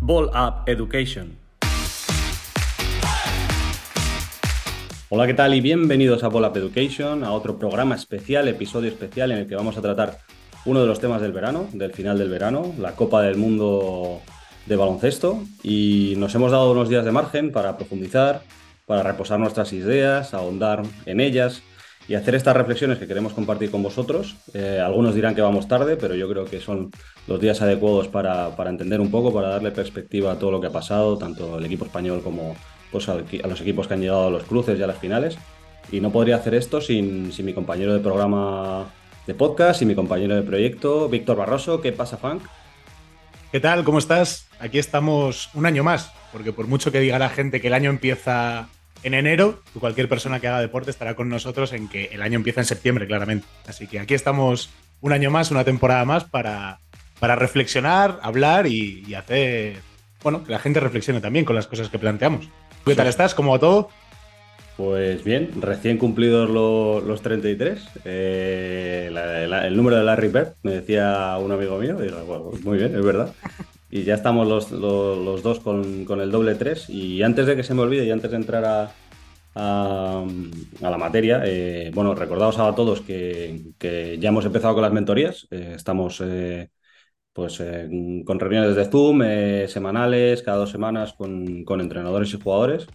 Ball Up Education. Hola, ¿qué tal? Y bienvenidos a Ball Up Education, a otro programa especial, episodio especial en el que vamos a tratar uno de los temas del verano, del final del verano, la Copa del Mundo de baloncesto. Y nos hemos dado unos días de margen para profundizar, para reposar nuestras ideas, ahondar en ellas y hacer estas reflexiones que queremos compartir con vosotros. Eh, algunos dirán que vamos tarde, pero yo creo que son los días adecuados para, entender un poco, para darle perspectiva a todo lo que ha pasado, tanto el equipo español como pues, a, los equipos que han llegado a los cruces y a las finales. Y no podría hacer esto sin, sin mi compañero de programa de podcast y mi compañero de proyecto, Víctor Barroso. ¿Qué pasa, Funk? ¿Qué tal? ¿Cómo estás? Aquí estamos un año más, porque por mucho que diga la gente que el año empieza en enero, cualquier persona que haga deporte estará con nosotros en que el año empieza en septiembre, claramente. Así que aquí estamos un año más, una temporada más para, para reflexionar, hablar y, hacer, bueno, que la gente reflexione también con las cosas que planteamos. ¿Qué tal estás? ¿Cómo va todo? Pues bien, recién cumplidos los 33, eh, el número de Larry Bird, me decía un amigo mío, y digo, muy bien, es verdad. Y ya estamos los, dos con, el doble 3. Y antes de que se me olvide y antes de entrar a, la materia, eh, bueno, recordaos a todos que, ya hemos empezado con las mentorías. Eh, estamos pues con reuniones de Zoom semanales, cada dos semanas con, entrenadores y jugadores.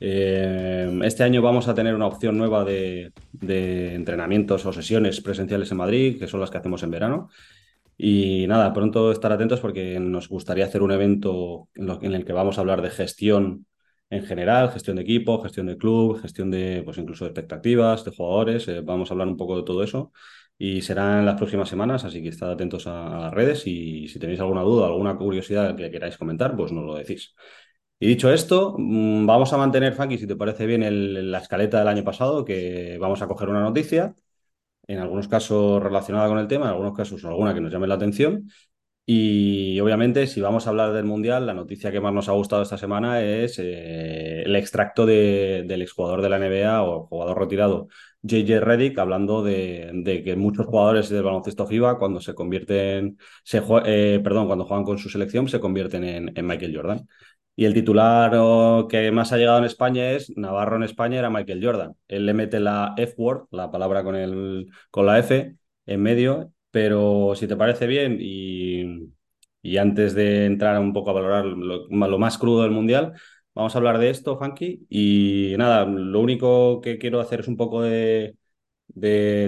Eh, este año vamos a tener una opción nueva de, entrenamientos o sesiones presenciales en Madrid, que son las que hacemos en verano. Y nada, pronto estar atentos porque nos gustaría hacer un evento en, el que vamos a hablar de gestión en general, gestión de equipo, gestión de club, gestión de, pues incluso de expectativas, de jugadores. Eh, vamos a hablar un poco de todo eso y será en las próximas semanas, así que estad atentos a, las redes y si tenéis alguna duda, alguna curiosidad que queráis comentar, pues nos lo decís. Y dicho esto, mm, vamos a mantener, Funky, si te parece bien, la escaleta del año pasado, que vamos a coger una noticia, en algunos casos relacionada con el tema, en algunos casos alguna que nos llame la atención. Y obviamente, si vamos a hablar del Mundial, la noticia que más nos ha gustado esta semana es eh, el extracto del exjugador de la NBA o jugador retirado, JJ Reddick, hablando de, que muchos jugadores del baloncesto FIBA, cuando se convierten, se, eh, perdón, cuando juegan con su selección, se convierten en Michael Jordan. Y el titular que más ha llegado en España es Navarro en España era Michael Jordan. Él le mete la F-word, la palabra con, el, con la F en medio, pero si te parece bien y, y antes de entrar un poco a valorar lo, más crudo del Mundial, vamos a hablar de esto, Funky. Y nada, lo único que quiero hacer es un poco de,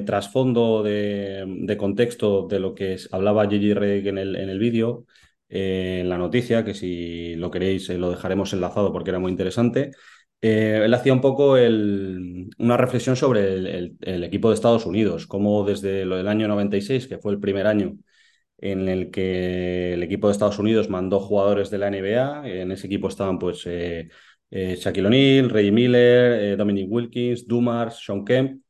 trasfondo, de, de, contexto de lo que hablaba Gigi Redick en el, en el vídeo en la noticia, que si lo queréis eh, lo dejaremos enlazado porque era muy interesante. Eh, él hacía un poco una reflexión sobre el, equipo de Estados Unidos, cómo desde lo del año 96, que fue el primer año en el que el equipo de Estados Unidos mandó jugadores de la NBA, en ese equipo estaban pues eh, Shaquille O'Neal, Reggie Miller, Dominic Wilkins, Dumars, Sean Kemp,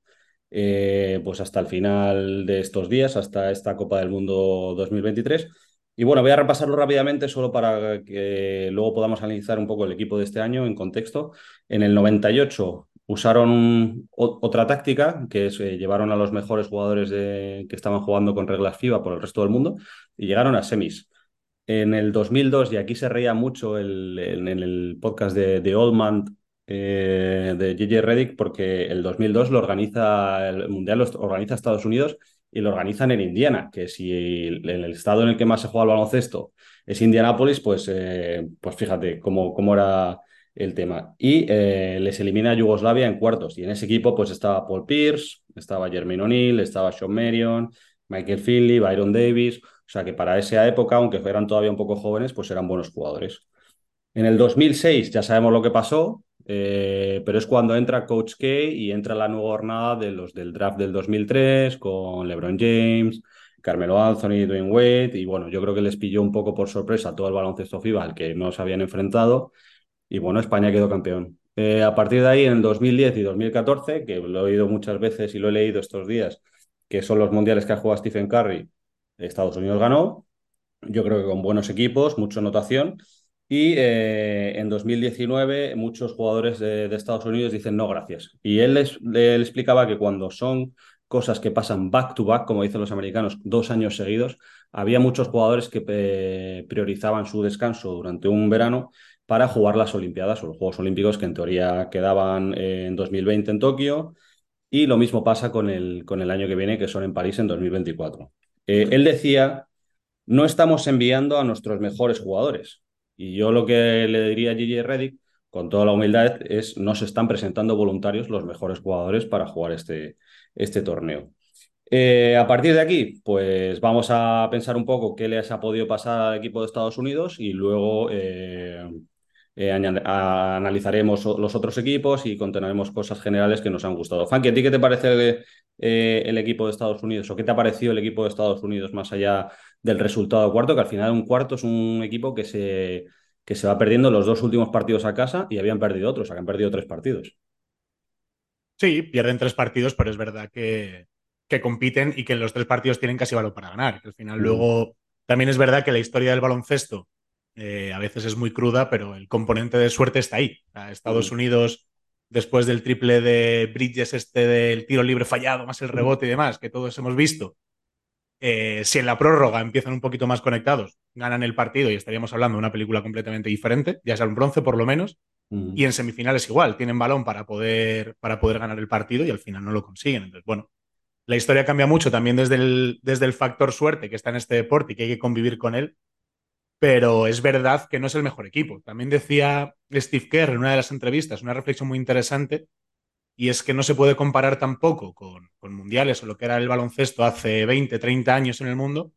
pues hasta el final de estos días, hasta esta Copa del Mundo 2023. Y bueno, voy a repasarlo rápidamente solo para que luego podamos analizar un poco el equipo de este año en contexto. En el 98 usaron otra táctica, que es eh, llevaron a los mejores jugadores de, que estaban jugando con reglas FIBA por el resto del mundo y llegaron a semis. En el 2002, y aquí se reía mucho el, en el podcast de, Oldman eh, de JJ Reddick, porque el 2002 lo organiza, el Mundial lo organiza Estados Unidos y lo organizan en Indiana, que si el, el estado en el que más se juega el baloncesto es Indianápolis, pues, eh, pues fíjate cómo, cómo era el tema. Y eh, les elimina a Yugoslavia en cuartos. Y en ese equipo pues estaba Paul Pierce, estaba Jermaine O'Neal, estaba Sean Marion, Michael Finley, Byron Davis. O sea que para esa época, aunque fueran todavía un poco jóvenes, pues eran buenos jugadores. En el 2006 ya sabemos lo que pasó, eh, pero es cuando entra Coach K y entra la nueva jornada de los del draft del 2003 con LeBron James, Carmelo Anthony, Dwayne Wade. Y bueno, yo creo que les pilló un poco por sorpresa todo el baloncesto FIBA al que no se habían enfrentado. Y bueno, España quedó campeón. Eh, a partir de ahí, en 2010 y 2014, que lo he oído muchas veces y lo he leído estos días, que son los mundiales que ha jugado Stephen Curry, Estados Unidos ganó. Yo creo que con buenos equipos, mucha anotación. Y eh, en 2019 muchos jugadores de, Estados Unidos dicen no, gracias. Y él les, explicaba que cuando son cosas que pasan back to back, como dicen los americanos, dos años seguidos, había muchos jugadores que eh, priorizaban su descanso durante un verano para jugar las Olimpiadas o los Juegos Olímpicos que en teoría quedaban en 2020 en Tokio. Y lo mismo pasa con el, con el año que viene, que son en París en 2024. Eh, él decía, no estamos enviando a nuestros mejores jugadores. Y yo lo que le diría a Gigi Reddick, con toda la humildad, es no se están presentando voluntarios los mejores jugadores para jugar este, este torneo. Eh, a partir de aquí, pues vamos a pensar un poco qué les ha podido pasar al equipo de Estados Unidos y luego eh, eh, analizaremos los otros equipos y contenemos cosas generales que nos han gustado. Fanky, ¿a ti qué te parece el equipo de Estados Unidos o qué te ha parecido el equipo de Estados Unidos más allá del resultado cuarto? Que al final un cuarto es un equipo que se, que se va perdiendo los dos últimos partidos a casa y habían perdido otros, habían perdido tres partidos. Sí, pierden tres partidos, pero es verdad que, que compiten y que en los tres partidos tienen casi valor para ganar. al final, luego, también es verdad que la historia del baloncesto eh, a veces es muy cruda, pero el componente de suerte está ahí. Estados Unidos, después del triple de Bridges, este del tiro libre fallado, más el rebote y demás, que todos hemos visto, eh, si en la prórroga empiezan un poquito más conectados, ganan el partido y estaríamos hablando de una película completamente diferente, ya sea un bronce por lo menos, y en semifinales igual, tienen balón para poder, para poder ganar el partido y al final no lo consiguen. Entonces, bueno, la historia cambia mucho también desde el, desde el factor suerte que está en este deporte y que hay que convivir con él, pero es verdad que no es el mejor equipo. También decía Steve Kerr en una de las entrevistas, una reflexión muy interesante, y es que no se puede comparar tampoco con, mundiales o lo que era el baloncesto hace 20, 30 años en el mundo,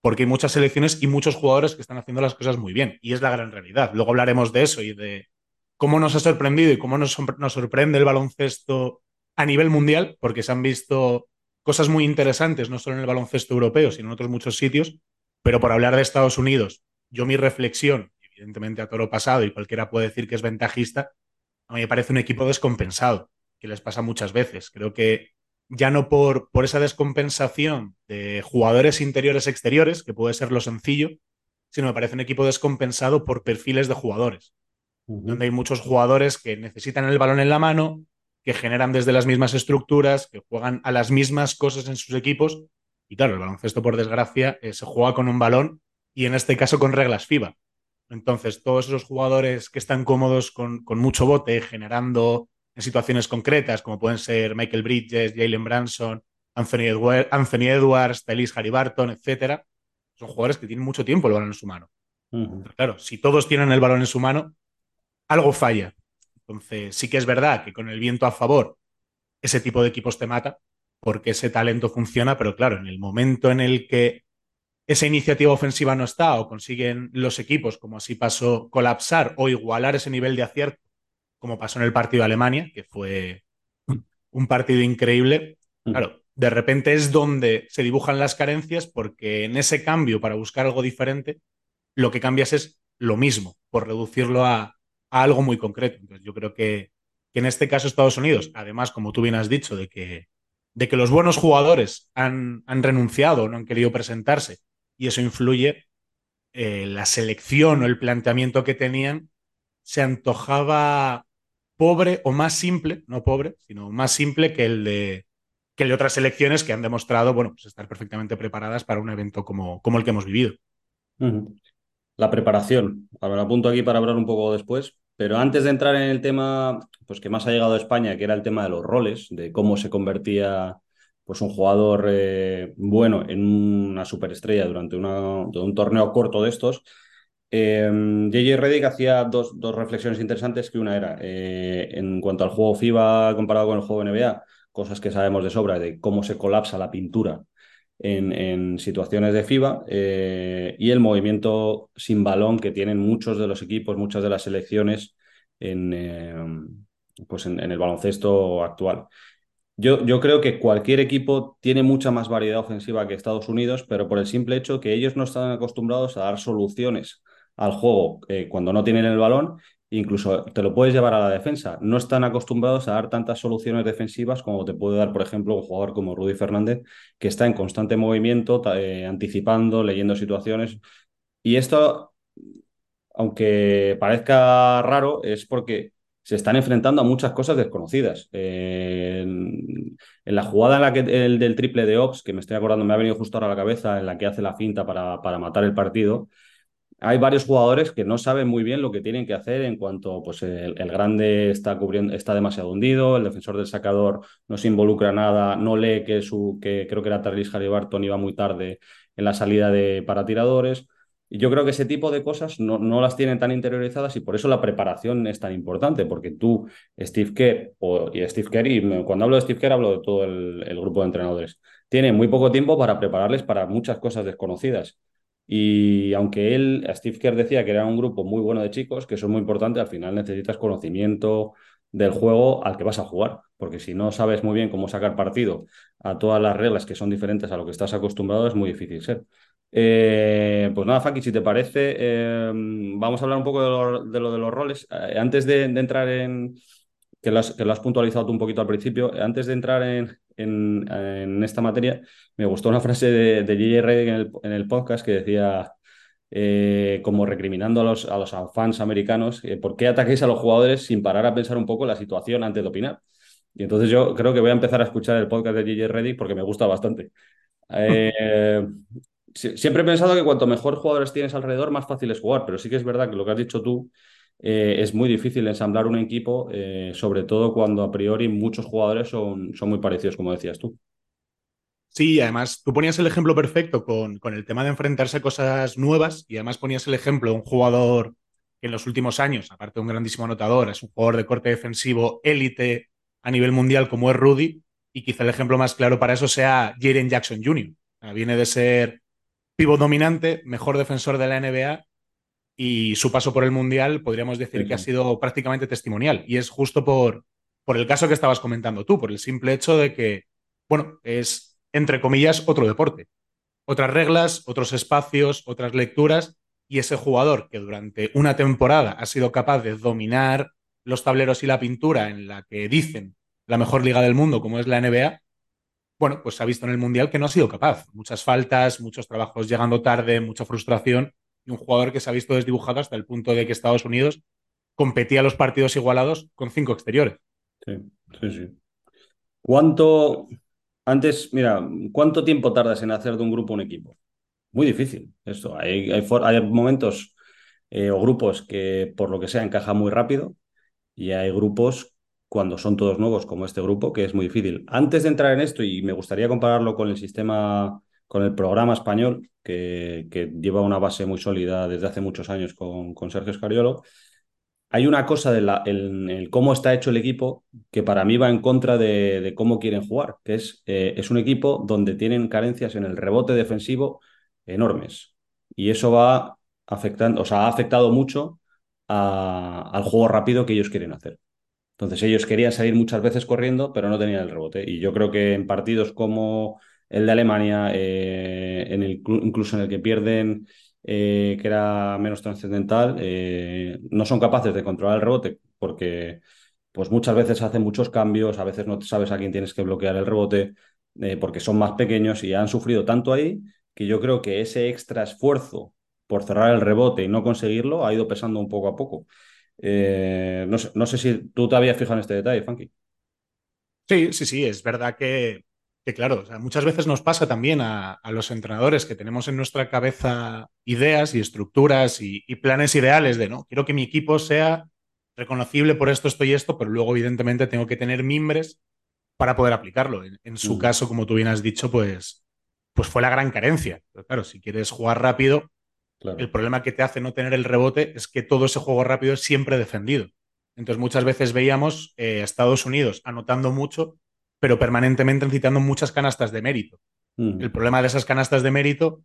porque hay muchas selecciones y muchos jugadores que están haciendo las cosas muy bien, y es la gran realidad. Luego hablaremos de eso y de cómo nos ha sorprendido y cómo nos, nos sorprende el baloncesto a nivel mundial, porque se han visto cosas muy interesantes, no solo en el baloncesto europeo, sino en otros muchos sitios. Pero por hablar de Estados Unidos, yo mi reflexión, evidentemente a toro pasado, y cualquiera puede decir que es ventajista, a mí me parece un equipo descompensado, que les pasa muchas veces. Creo que ya no por, por esa descompensación de jugadores interiores-exteriores, que puede ser lo sencillo, sino me parece un equipo descompensado por perfiles de jugadores, donde hay muchos jugadores que necesitan el balón en la mano, que generan desde las mismas estructuras, que juegan a las mismas cosas en sus equipos. Y claro, el baloncesto, por desgracia, eh, se juega con un balón y en este caso con reglas FIBA. Entonces, todos esos jugadores que están cómodos con, mucho bote, generando en situaciones concretas, como pueden ser Michael Bridges, Jalen Branson, Anthony, Edward, Anthony Edwards, Harry Barton, etc., son jugadores que tienen mucho tiempo el balón en su mano. Claro, si todos tienen el balón en su mano, algo falla. Entonces, sí que es verdad que con el viento a favor, ese tipo de equipos te mata, porque ese talento funciona, pero claro, en el momento en el que esa iniciativa ofensiva no está o consiguen los equipos, como así pasó, colapsar o igualar ese nivel de acierto, como pasó en el partido de Alemania, que fue un partido increíble, claro, de repente es donde se dibujan las carencias porque en ese cambio para buscar algo diferente, lo que cambias es lo mismo, por reducirlo a, algo muy concreto. Entonces, yo creo que, en este caso Estados Unidos, además, como tú bien has dicho, de que, de que los buenos jugadores han, han renunciado, no han querido presentarse, y eso influye, eh, la selección o el planteamiento que tenían se antojaba pobre o más simple, no pobre, sino más simple que el de, que de otras selecciones que han demostrado bueno, pues estar perfectamente preparadas para un evento como, como el que hemos vivido. La preparación. Ahora apunto aquí para hablar un poco después, pero antes de entrar en el tema pues, que más ha llegado a España, que era el tema de los roles, de cómo se convertía pues, un jugador eh, bueno en una superestrella durante un torneo corto de estos, eh, JJ Redick hacía dos, reflexiones interesantes, que una era eh, en cuanto al juego FIBA comparado con el juego NBA, cosas que sabemos de sobra, de cómo se colapsa la pintura en, situaciones de FIBA eh, y el movimiento sin balón que tienen muchos de los equipos, muchas de las selecciones en, eh, pues en, el baloncesto actual. Yo, yo, creo que cualquier equipo tiene mucha más variedad ofensiva que Estados Unidos, pero por el simple hecho que ellos no están acostumbrados a dar soluciones al juego eh, cuando no tienen el balón incluso te lo puedes llevar a la defensa. No están acostumbrados a dar tantas soluciones defensivas como te puede dar, por ejemplo, un jugador como Rudy Fernández, que está en constante movimiento, eh, anticipando, leyendo situaciones. Y esto, aunque parezca raro, es porque se están enfrentando a muchas cosas desconocidas. en, la jugada en la que el del triple de Ops, que me estoy acordando, me ha venido justo ahora a la cabeza, en la que hace la finta para, para matar el partido, hay varios jugadores que no saben muy bien lo que tienen que hacer en cuanto pues el, grande está cubriendo, está demasiado hundido, el defensor del sacador no se involucra nada, no lee que su, que creo que era Tarlis Barton iba muy tarde en la salida de para tiradores. Y yo creo que ese tipo de cosas no, no, las tienen tan interiorizadas y por eso la preparación es tan importante, porque tú, Steve Kerr, o, y Steve Kerr, cuando hablo de Steve Kerr hablo de todo el, el grupo de entrenadores, tienen muy poco tiempo para prepararles para muchas cosas desconocidas. Y aunque él, Steve Kerr decía que era un grupo muy bueno de chicos, que eso es muy importante, al final necesitas conocimiento del juego al que vas a jugar, porque si no sabes muy bien cómo sacar partido a todas las reglas que son diferentes a lo que estás acostumbrado, es muy difícil ser. Eh, pues nada, Faki, si te parece, eh, vamos a hablar un poco de lo de, los roles. Eh, antes de, entrar en, que lo, has, que lo, has, puntualizado tú un poquito al principio, antes de entrar en, en, esta materia, me gustó una frase de, de J.J. en el, podcast que decía, eh, como recriminando a los, a los fans americanos, ¿por qué ataquéis a los jugadores sin parar a pensar un poco la situación antes de opinar? Y entonces yo creo que voy a empezar a escuchar el podcast de J.J. Reddick porque me gusta bastante. Eh, siempre he pensado que cuanto mejor jugadores tienes alrededor, más fácil es jugar, pero sí que es verdad que lo que has dicho tú eh, es muy difícil ensamblar un equipo, eh, sobre todo cuando a priori muchos jugadores son, son muy parecidos, como decías tú. Sí, además tú ponías el ejemplo perfecto con, con, el tema de enfrentarse a cosas nuevas y además ponías el ejemplo de un jugador que en los últimos años, aparte de un grandísimo anotador, es un jugador de corte defensivo élite a nivel mundial como es Rudy y quizá el ejemplo más claro para eso sea Jaren Jackson Jr. viene de ser pivot dominante, mejor defensor de la NBA y su paso por el Mundial podríamos decir que ha sido prácticamente testimonial. Y es justo por, por el caso que estabas comentando tú, por el simple hecho de que, bueno, es, entre comillas, otro deporte. Otras reglas, otros espacios, otras lecturas, y ese jugador que durante una temporada ha sido capaz de dominar los tableros y la pintura en la que dicen la mejor liga del mundo, como es la NBA, bueno, pues se ha visto en el Mundial que no ha sido capaz. Muchas faltas, muchos trabajos llegando tarde, mucha frustración y un jugador que se ha visto desdibujado hasta el punto de que Estados Unidos competía los partidos igualados con cinco exteriores. Sí, sí, sí. ¿Cuánto, antes, mira, cuánto tiempo tardas en hacer de un grupo un equipo? Muy difícil. Esto, hay, momentos eh, o grupos que por lo que sea encajan muy rápido y hay grupos cuando son todos nuevos como este grupo que es muy difícil. Antes de entrar en esto, y me gustaría compararlo con el sistema con el programa español, que, lleva una base muy sólida desde hace muchos años con, con Sergio Scariolo. Hay una cosa de la, el, cómo está hecho el equipo que para mí va en contra de, cómo quieren jugar, que es, eh, es un equipo donde tienen carencias en el rebote defensivo enormes. Y eso va afectando, o sea, ha afectado mucho al juego rápido que ellos quieren hacer. Entonces ellos querían salir muchas veces corriendo, pero no tenían el rebote. Y yo creo que en partidos como el de Alemania, eh, incluso en el que pierden, eh, que era menos trascendental, eh, no son capaces de controlar el rebote porque pues muchas veces hacen muchos cambios, a veces no sabes a quién tienes que bloquear el rebote porque son más pequeños y han sufrido tanto ahí que yo creo que ese extra esfuerzo por cerrar el rebote y no conseguirlo ha ido pesando un poco a poco. No, sé, no sé si tú te habías fijado en este detalle, Funky. Sí, sí, sí, es verdad que que claro, muchas veces nos pasa también a, los entrenadores que tenemos en nuestra cabeza ideas y estructuras y, planes ideales de, no, quiero que mi equipo sea reconocible por esto, esto y esto, pero luego evidentemente tengo que tener mimbres para poder aplicarlo. En, su mm. caso, como tú bien has dicho, pues, pues fue la gran carencia. Pero claro, si quieres jugar rápido, el problema que te hace no tener el rebote es que todo ese juego rápido es siempre defendido. Entonces muchas veces veíamos eh, Estados Unidos anotando mucho pero permanentemente necesitando muchas canastas de mérito. Mm. El problema de esas canastas de mérito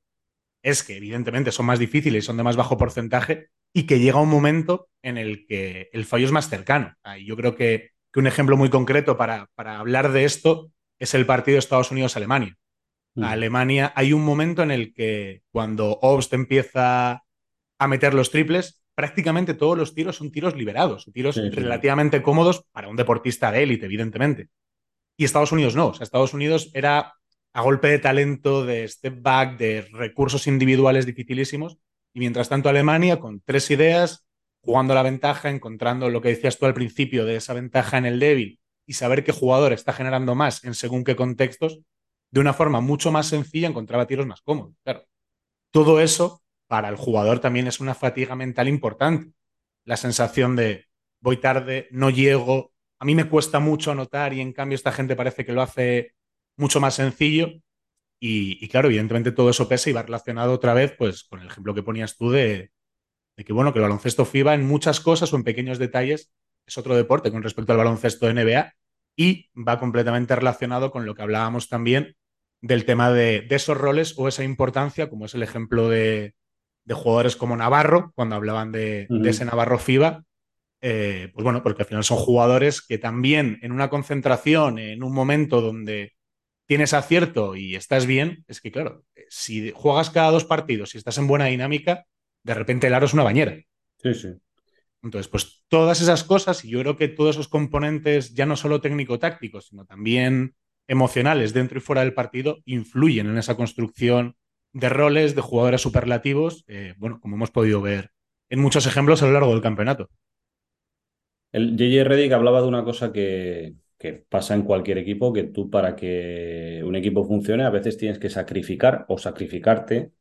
es que evidentemente son más difíciles y son de más bajo porcentaje y que llega un momento en el que el fallo es más cercano. Y yo creo que, un ejemplo muy concreto para, para, hablar de esto es el partido Estados Unidos-Alemania. Mm. Alemania hay un momento en el que cuando Obst empieza a meter los triples, prácticamente todos los tiros son tiros liberados, tiros relativamente cómodos para un deportista de élite, evidentemente. Y Estados Unidos no. O sea, Estados Unidos era a golpe de talento, de step back, de recursos individuales dificilísimos. Y mientras tanto, Alemania, con tres ideas, jugando la ventaja, encontrando lo que decías tú al principio de esa ventaja en el débil y saber qué jugador está generando más en según qué contextos, de una forma mucho más sencilla encontraba tiros más cómodos. Claro. Todo eso para el jugador también es una fatiga mental importante. La sensación de voy tarde, no llego, a mí me cuesta mucho anotar y en cambio esta gente parece que lo hace mucho más sencillo. Y, claro, evidentemente todo eso pesa y va relacionado otra vez pues, con el ejemplo que ponías tú de, de que, bueno, que el baloncesto FIBA en muchas cosas o en pequeños detalles es otro deporte con respecto al baloncesto NBA y va completamente relacionado con lo que hablábamos también del tema de, esos roles o esa importancia, como es el ejemplo de, jugadores como Navarro, cuando hablaban de, ese Navarro FIBA, eh, pues bueno, porque al final son jugadores que también en una concentración, en un momento donde tienes acierto y estás bien, es que claro, si juegas cada dos partidos y estás en buena dinámica, de repente el aro es una bañera. Sí, sí. Entonces, pues todas esas cosas, y yo creo que todos esos componentes, ya no solo técnico-tácticos, sino también emocionales dentro y fuera del partido, influyen en esa construcción de roles, de jugadores superlativos, eh, bueno, como hemos podido ver en muchos ejemplos a lo largo del campeonato. El JJ Reddick hablaba de una cosa que, pasa en cualquier equipo, que tú para que un equipo funcione a veces tienes que sacrificar o sacrificarte.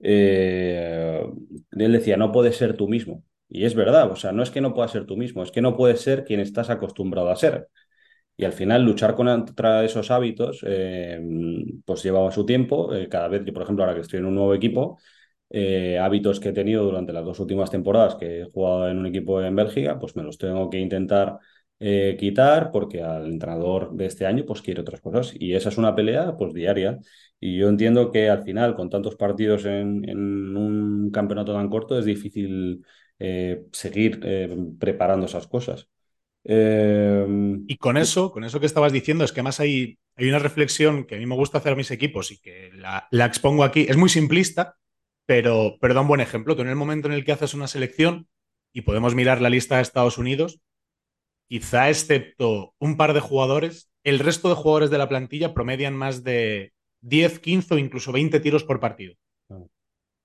Eh, él decía, no puedes ser tú mismo. Y es verdad, o sea, no es que no puedas ser tú mismo, es que no puedes ser quien estás acostumbrado a ser. Y al final luchar contra esos hábitos, eh, pues llevaba su tiempo. Eh, cada vez, yo por ejemplo, ahora que estoy en un nuevo equipo, eh, hábitos que he tenido durante las dos últimas temporadas que he jugado en un equipo en Bélgica, pues me los tengo que intentar quitar porque al entrenador de este año pues quiere otras cosas. Y esa es una pelea pues diaria. Y yo entiendo que al final, con tantos partidos en un campeonato tan corto, es difícil seguir preparando esas cosas. Em, y con eso, con eso que estabas diciendo, es que además hay, hay una reflexión que a mí me gusta hacer a mis equipos y que la, expongo aquí. Es muy simplista, pero, pero da un buen ejemplo. Tú en el momento en el que haces una selección, y podemos mirar la lista de Estados Unidos, quizá excepto un par de jugadores, el resto de jugadores de la plantilla promedian más de 10, 15 o incluso 20 tiros por partido.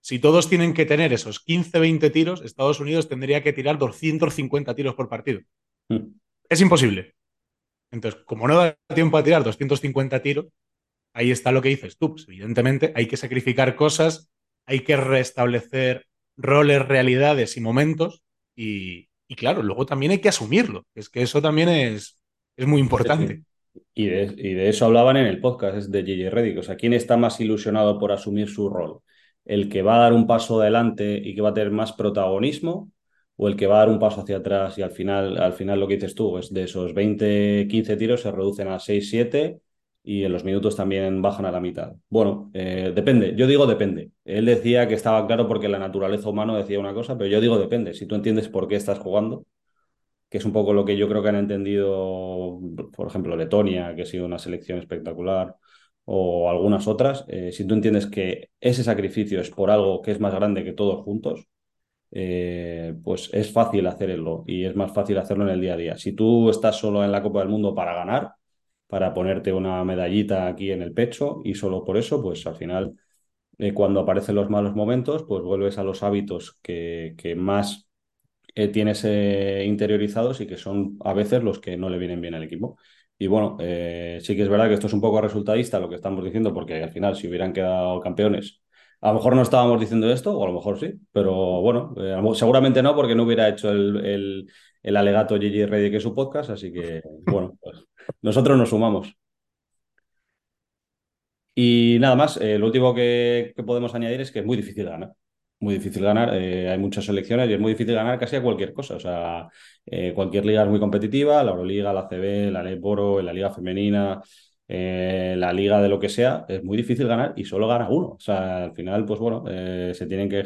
Si todos tienen que tener esos 15, 20 tiros, Estados Unidos tendría que tirar 250 tiros por partido. Es imposible. Entonces, como no da tiempo a tirar 250 tiros, ahí está lo que dices tú. Pues, evidentemente hay que sacrificar cosas, hay que restablecer roles, realidades y momentos. Y, claro, luego también hay que asumirlo. Es que eso también es, es muy importante. Y de, eso hablaban en el podcast de J.J. Reddick. O sea, ¿quién está más ilusionado por asumir su rol? ¿El que va a dar un paso adelante y que va a tener más protagonismo? O el que va a dar un paso hacia atrás y al final, al final lo que dices tú, es de esos 20, 15 tiros se reducen a 6, 7 y en los minutos también bajan a la mitad. Bueno, eh, depende, yo digo depende. Él decía que estaba claro porque la naturaleza humana decía una cosa, pero yo digo depende. Si tú entiendes por qué estás jugando, que es un poco lo que yo creo que han entendido, por ejemplo, Letonia, que ha sido una selección espectacular, o algunas otras, eh, si tú entiendes que ese sacrificio es por algo que es más grande que todos juntos, eh, pues es fácil hacerlo y es más fácil hacerlo en el día a día. Si tú estás solo en la Copa del Mundo para ganar, para ponerte una medallita aquí en el pecho y solo por eso, pues al final, eh, cuando aparecen los malos momentos, pues vuelves a los hábitos que, más eh, tienes interiorizados y que son a veces los que no le vienen bien al equipo. Y bueno, sí que es verdad que esto es un poco resultadista lo que estamos diciendo, porque al final, si hubieran quedado campeones a lo mejor no estábamos diciendo esto, o a lo mejor sí, pero bueno, eh, seguramente no, porque no hubiera hecho el, alegato Gigi Reddy que es su podcast, así que bueno, pues nosotros nos sumamos. Y nada más, eh, lo último que, podemos añadir es que es muy difícil ganar. Muy difícil ganar, eh, hay muchas selecciones y es muy difícil ganar casi a cualquier cosa. O sea, cualquier liga es muy competitiva, la Euroliga, la CB, la Ley Boro, la Liga Femenina, eh, la liga de lo que sea, es muy difícil ganar y solo gana uno. O sea, al final, pues bueno, eh, se tienen que,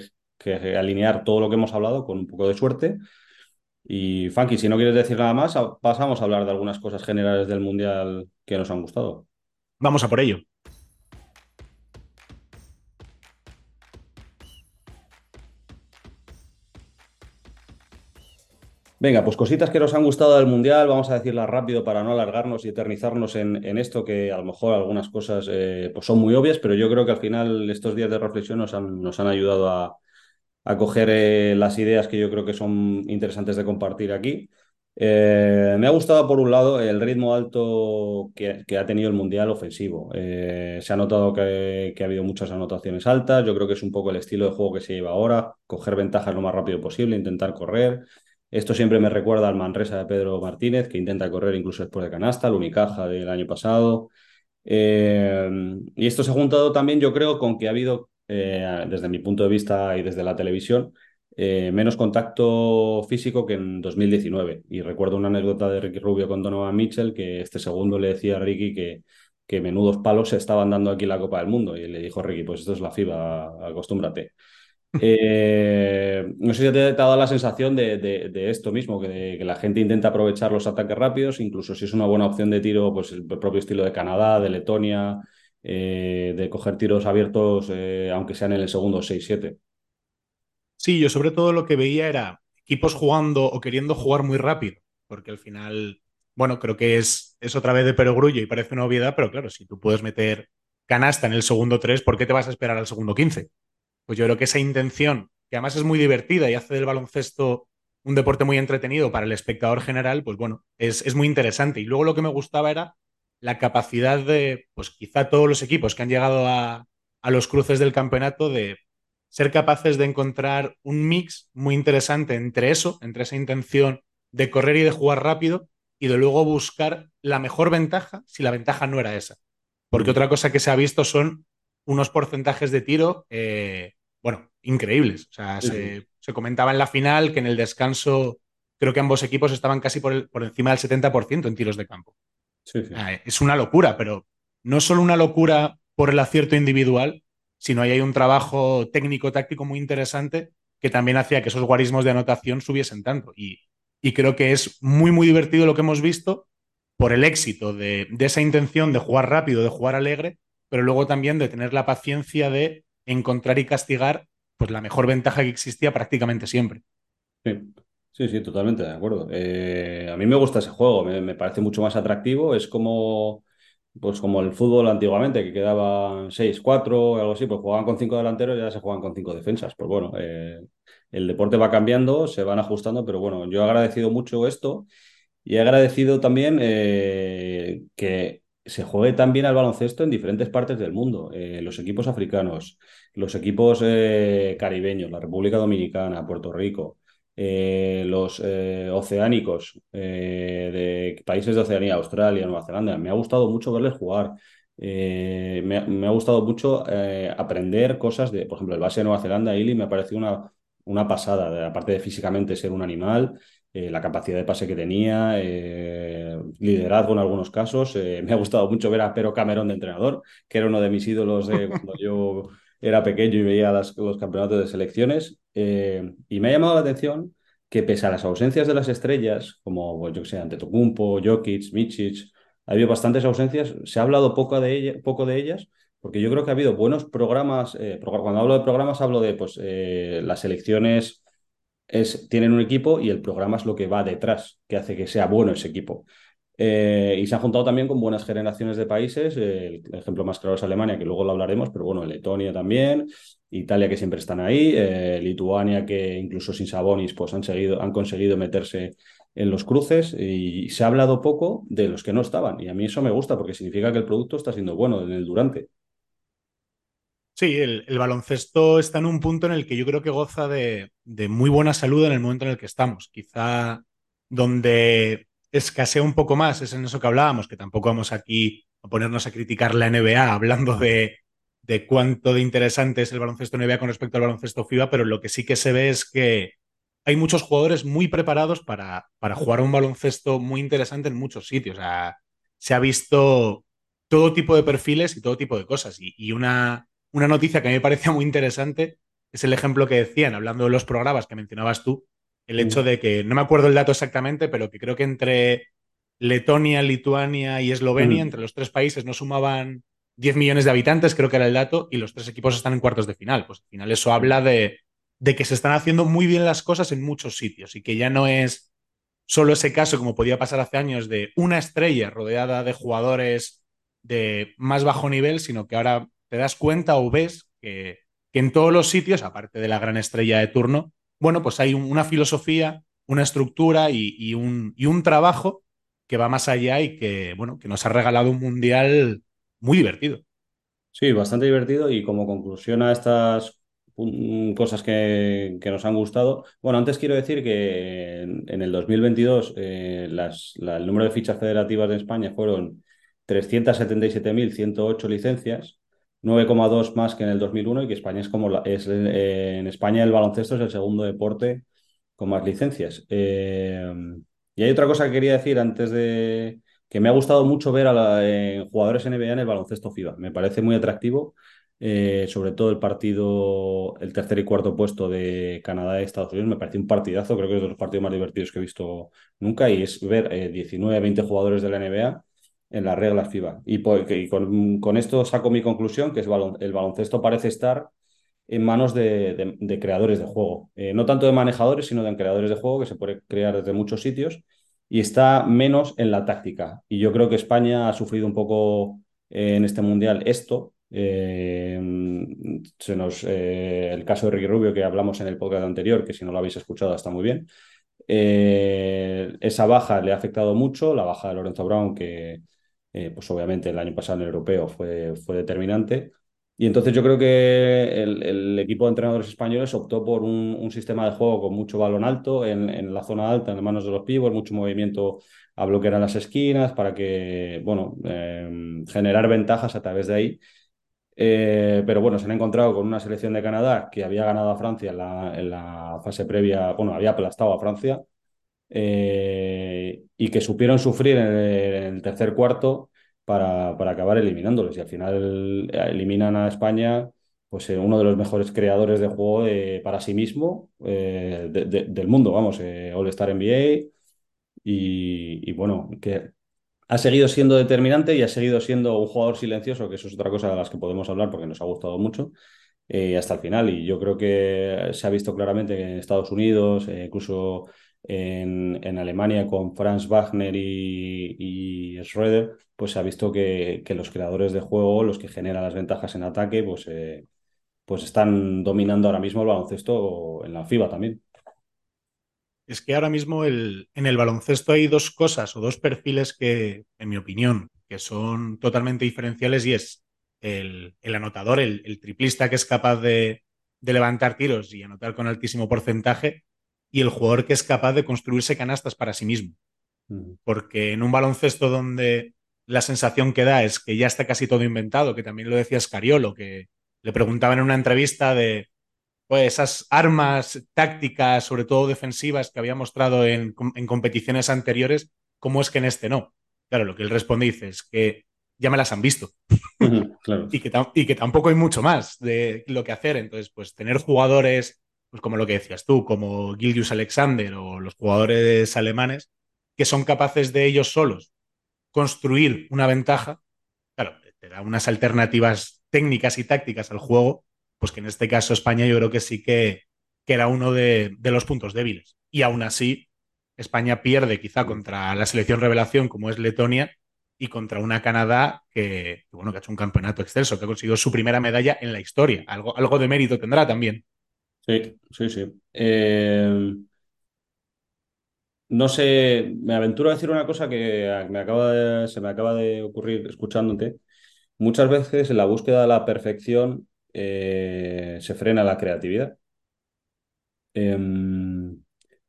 alinear todo lo que hemos hablado con un poco de suerte. Y Funky, si no quieres decir nada más, pasamos a hablar de algunas cosas generales del Mundial que nos han gustado. Vamos a por ello. Venga, pues cositas que nos han gustado del Mundial, vamos a decirlas rápido para no alargarnos y eternizarnos en, esto, que a lo mejor algunas cosas eh, pues son muy obvias, pero yo creo que al final estos días de reflexión nos han, nos han ayudado a, coger eh, las ideas que yo creo que son interesantes de compartir aquí. Eh, me ha gustado, por un lado, el ritmo alto que, ha tenido el Mundial ofensivo. Se ha notado que, ha habido muchas anotaciones altas. Yo creo que es un poco el estilo de juego que se lleva ahora, coger ventajas lo más rápido posible, intentar correr. Esto siempre me recuerda al Manresa de Pedro Martínez, que intenta correr incluso después de canasta, el Unicaja del año pasado. Eh, y esto se ha juntado también, yo creo, con que ha habido, desde mi punto de vista y desde la televisión, eh, menos contacto físico que en 2019. Y recuerdo una anécdota de Ricky Rubio con Donovan Mitchell, que este segundo le decía a Ricky que, que menudos palos se estaban dando aquí la Copa del Mundo. Y le dijo Ricky, pues esto es la FIBA, acostúmbrate. Eh, no sé si te ha dado la sensación de, esto mismo, que, la gente intenta aprovechar los ataques rápidos, incluso si es una buena opción de tiro, pues el propio estilo de Canadá, de Letonia, eh, de coger tiros abiertos, aunque sean en el segundo 6-7. Sí, yo sobre todo lo que veía era equipos jugando o queriendo jugar muy rápido, porque al final, bueno, creo que es, es otra vez de perogrullo y parece una obviedad, pero claro, si tú puedes meter canasta en el segundo 3, ¿por qué te vas a esperar al segundo 15? Pues yo creo que esa intención, que además es muy divertida y hace del baloncesto un deporte muy entretenido para el espectador general, pues bueno, es, es muy interesante. Y luego lo que me gustaba era la capacidad de, pues quizá todos los equipos que han llegado a, a los cruces del campeonato de ser capaces de encontrar un mix muy interesante entre eso, entre esa intención de correr y de jugar rápido, y de luego buscar la mejor ventaja si la ventaja no era esa. Porque otra cosa que se ha visto son unos porcentajes de tiro, eh, bueno, increíbles. O sea, se, comentaba en la final que en el descanso creo que ambos equipos estaban casi por, por encima del 70% en tiros de campo. es una locura, pero no solo una locura por el acierto individual, sino ahí hay un trabajo técnico-táctico muy interesante que también hacía que esos guarismos de anotación subiesen tanto. Y, creo que es muy, muy divertido lo que hemos visto por el éxito de, esa intención de jugar rápido, de jugar alegre, pero luego también de tener la paciencia de encontrar y castigar pues, la mejor ventaja que existía prácticamente siempre. Sí, sí, totalmente de acuerdo. Eh, a mí me gusta ese juego, me, parece mucho más atractivo. Es como pues como el fútbol antiguamente, que quedaban 6-4 algo así, pues jugaban con cinco delanteros y ya se juegan con cinco defensas. Pues bueno, eh, el deporte va cambiando, se van ajustando, pero bueno, yo he agradecido mucho esto y he agradecido también eh, que se juegue también al baloncesto en diferentes partes del mundo. Eh, los equipos africanos, los equipos caribeños, la República Dominicana, Puerto Rico, eh, los eh, oceánicos eh, de países de Oceanía, Australia, Nueva Zelanda. Me ha gustado mucho verles jugar. Me, ha gustado mucho aprender cosas de, por ejemplo, el base de Nueva Zelanda, Ili, me ha parecido una, una pasada, aparte de físicamente ser un animal. La capacidad de pase que tenía, liderazgo en algunos casos. me ha gustado mucho ver a Pero Cameron de entrenador, que era uno de mis ídolos cuando yo era pequeño y veía los campeonatos de selecciones. Eh, y me ha llamado la atención que pese a las ausencias de las estrellas, como pues, yo que sé, Antetokounmpo, Jokic, Michic, ha habido bastantes ausencias, se ha hablado poco de, poco de ellas, porque yo creo que ha habido buenos programas, eh, cuando hablo de programas hablo de pues eh, las selecciones es, tienen un equipo y el programa es lo que va detrás, que hace que sea bueno ese equipo. Eh, y se han juntado también con buenas generaciones de países. el ejemplo más claro es Alemania, que luego lo hablaremos, pero bueno, Letonia también, Italia que siempre están ahí, eh, Lituania que incluso sin Sabonis pues han, seguido, han conseguido meterse en los cruces y se ha hablado poco de los que no estaban. Y a mí eso me gusta porque significa que el producto está siendo bueno en el durante. Sí, el, baloncesto está en un punto en el que yo creo que goza de, muy buena salud en el momento en el que estamos. Quizá donde escasea un poco más, es en eso que hablábamos, que tampoco vamos aquí a ponernos a criticar la NBA hablando de, cuánto de interesante es el baloncesto NBA con respecto al baloncesto FIBA, pero lo que sí que se ve es que hay muchos jugadores muy preparados para, para jugar un baloncesto muy interesante en muchos sitios. se ha visto todo tipo de perfiles y todo tipo de cosas. Y, una, una noticia que a mí me parecía muy interesante es el ejemplo que decían, hablando de los programas que mencionabas tú, el hecho de que, no me acuerdo el dato exactamente, pero que creo que entre Letonia, Lituania y Eslovenia, entre los tres países, no sumaban 10 millones de habitantes, creo que era el dato, y los tres equipos están en cuartos de final. Pues al final eso habla de, de que se están haciendo muy bien las cosas en muchos sitios y que ya no es solo ese caso, como podía pasar hace años, de una estrella rodeada de jugadores de más bajo nivel, sino que ahora te das cuenta o ves que, en todos los sitios, aparte de la gran estrella de turno, bueno, pues hay una filosofía, una estructura y, un, trabajo que va más allá y que, bueno, que nos ha regalado un mundial muy divertido. Sí, bastante divertido y como conclusión a estas cosas que, nos han gustado. Bueno, antes quiero decir que en, el 2022 eh, el número de fichas federativas de España fueron 377.108 licencias, 9,2 más que en el 2001 y que España es como es en España el baloncesto es el segundo deporte con más licencias. Eh, y hay otra cosa que quería decir antes de que me ha gustado mucho ver a la, eh, jugadores NBA en el baloncesto FIBA. Me parece muy atractivo eh, sobre todo el partido, el tercer y cuarto puesto de Canadá y Estados Unidos, me parece un partidazo, creo que es de los partidos más divertidos que he visto nunca, y es ver 19, eh, 20 jugadores de la NBA en las reglas FIBA. Y, con, esto saco mi conclusión, que es el baloncesto parece estar en manos de, creadores de juego. Eh, no tanto de manejadores, sino de creadores de juego, que se puede crear desde muchos sitios, y está menos en la táctica. Y yo creo que España ha sufrido un poco en este mundial esto, eh, se nos, eh, el caso de Ricky Rubio que hablamos en el podcast anterior, que si no lo habéis escuchado está muy bien. Eh, esa baja le ha afectado mucho, la baja de Lorenzo Brown, que pues obviamente el año pasado en el europeo fue, fue determinante. Y entonces yo creo que el, equipo de entrenadores españoles optó por un, sistema de juego con mucho balón alto en, la zona alta, en las manos de los pibos, mucho movimiento a bloquear las esquinas para que, bueno, generar ventajas a través de ahí eh, pero bueno, se han encontrado con una selección de Canadá que había ganado a Francia en la, fase previa, bueno, había aplastado a Francia eh, y que supieron sufrir en el, tercer cuarto para, para, acabar eliminándoles. Y al final eliminan a España, pues eh, uno de los mejores creadores de juego para sí mismo del mundo, vamos, All-Star NBA. Y, bueno, que ha seguido siendo determinante y ha seguido siendo un jugador silencioso, que eso es otra cosa de las que podemos hablar porque nos ha gustado mucho, eh, hasta el final. Y yo creo que se ha visto claramente que en Estados Unidos, eh, incluso en, Alemania con Franz Wagner y, y Schroeder, pues se ha visto que, los creadores de juego, los que generan las ventajas en ataque, pues, eh, pues están dominando ahora mismo el baloncesto en la FIBA también. Es que ahora mismo en el baloncesto hay dos cosas o dos perfiles que, en mi opinión, que son totalmente diferenciales y es el, anotador, el, triplista que es capaz de, levantar tiros y anotar con altísimo porcentaje y el jugador que es capaz de construirse canastas para sí mismo. Porque en un baloncesto donde la sensación que da es que ya está casi todo inventado, que también lo decía Scariolo, que le preguntaban en una entrevista de pues esas armas tácticas, sobre todo defensivas, que había mostrado en, competiciones anteriores, ¿cómo es que en este no? Claro, lo que él responde dice es que ya me las han visto. y, que y, que tampoco hay mucho más de lo que hacer. Entonces, pues tener jugadores, pues como lo que decías tú, como Gildius Alexander o los jugadores alemanes, que son capaces de ellos solos construir una ventaja, claro, te da unas alternativas técnicas y tácticas al juego pues que en este caso España yo creo que sí que, era uno de, los puntos débiles. Y aún así, España pierde quizá contra la selección revelación como es Letonia y contra una Canadá que, bueno, que ha hecho un campeonato excelso, que ha conseguido su primera medalla en la historia. Algo, algo de mérito tendrá también. Sí, sí. Eh, no sé, me aventuro a decir una cosa que me acaba se me acaba de ocurrir escuchándote. Muchas veces en la búsqueda de la perfección eh, se frena la creatividad. Em,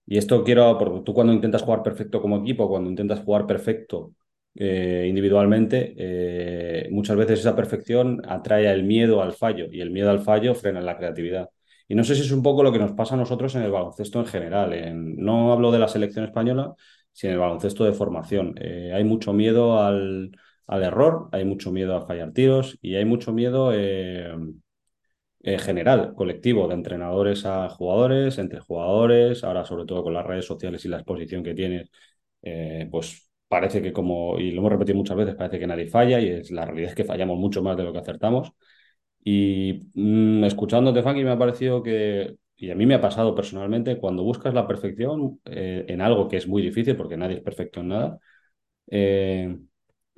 y esto quiero, porque tú cuando intentas jugar perfecto como equipo, cuando intentas jugar perfecto eh, individualmente, muchas veces esa perfección atrae el miedo al fallo y el miedo al fallo frena la creatividad. Y no sé si es un poco lo que nos pasa a nosotros en el baloncesto en general. no hablo de la selección española, sino en el baloncesto de formación. hay mucho miedo al, al, error, hay mucho miedo a fallar tiros y hay mucho miedo en general, colectivo, de entrenadores a jugadores, entre jugadores, ahora sobre todo con las redes sociales y la exposición que tienes, eh, pues parece que como, y lo hemos repetido muchas veces, parece que nadie falla y es, la realidad es que fallamos mucho más de lo que acertamos. Y mmm, escuchándote, Funky, me ha parecido que, y a mí me ha pasado personalmente, cuando buscas la perfección eh, en algo que es muy difícil, porque nadie es perfecto en nada, eh,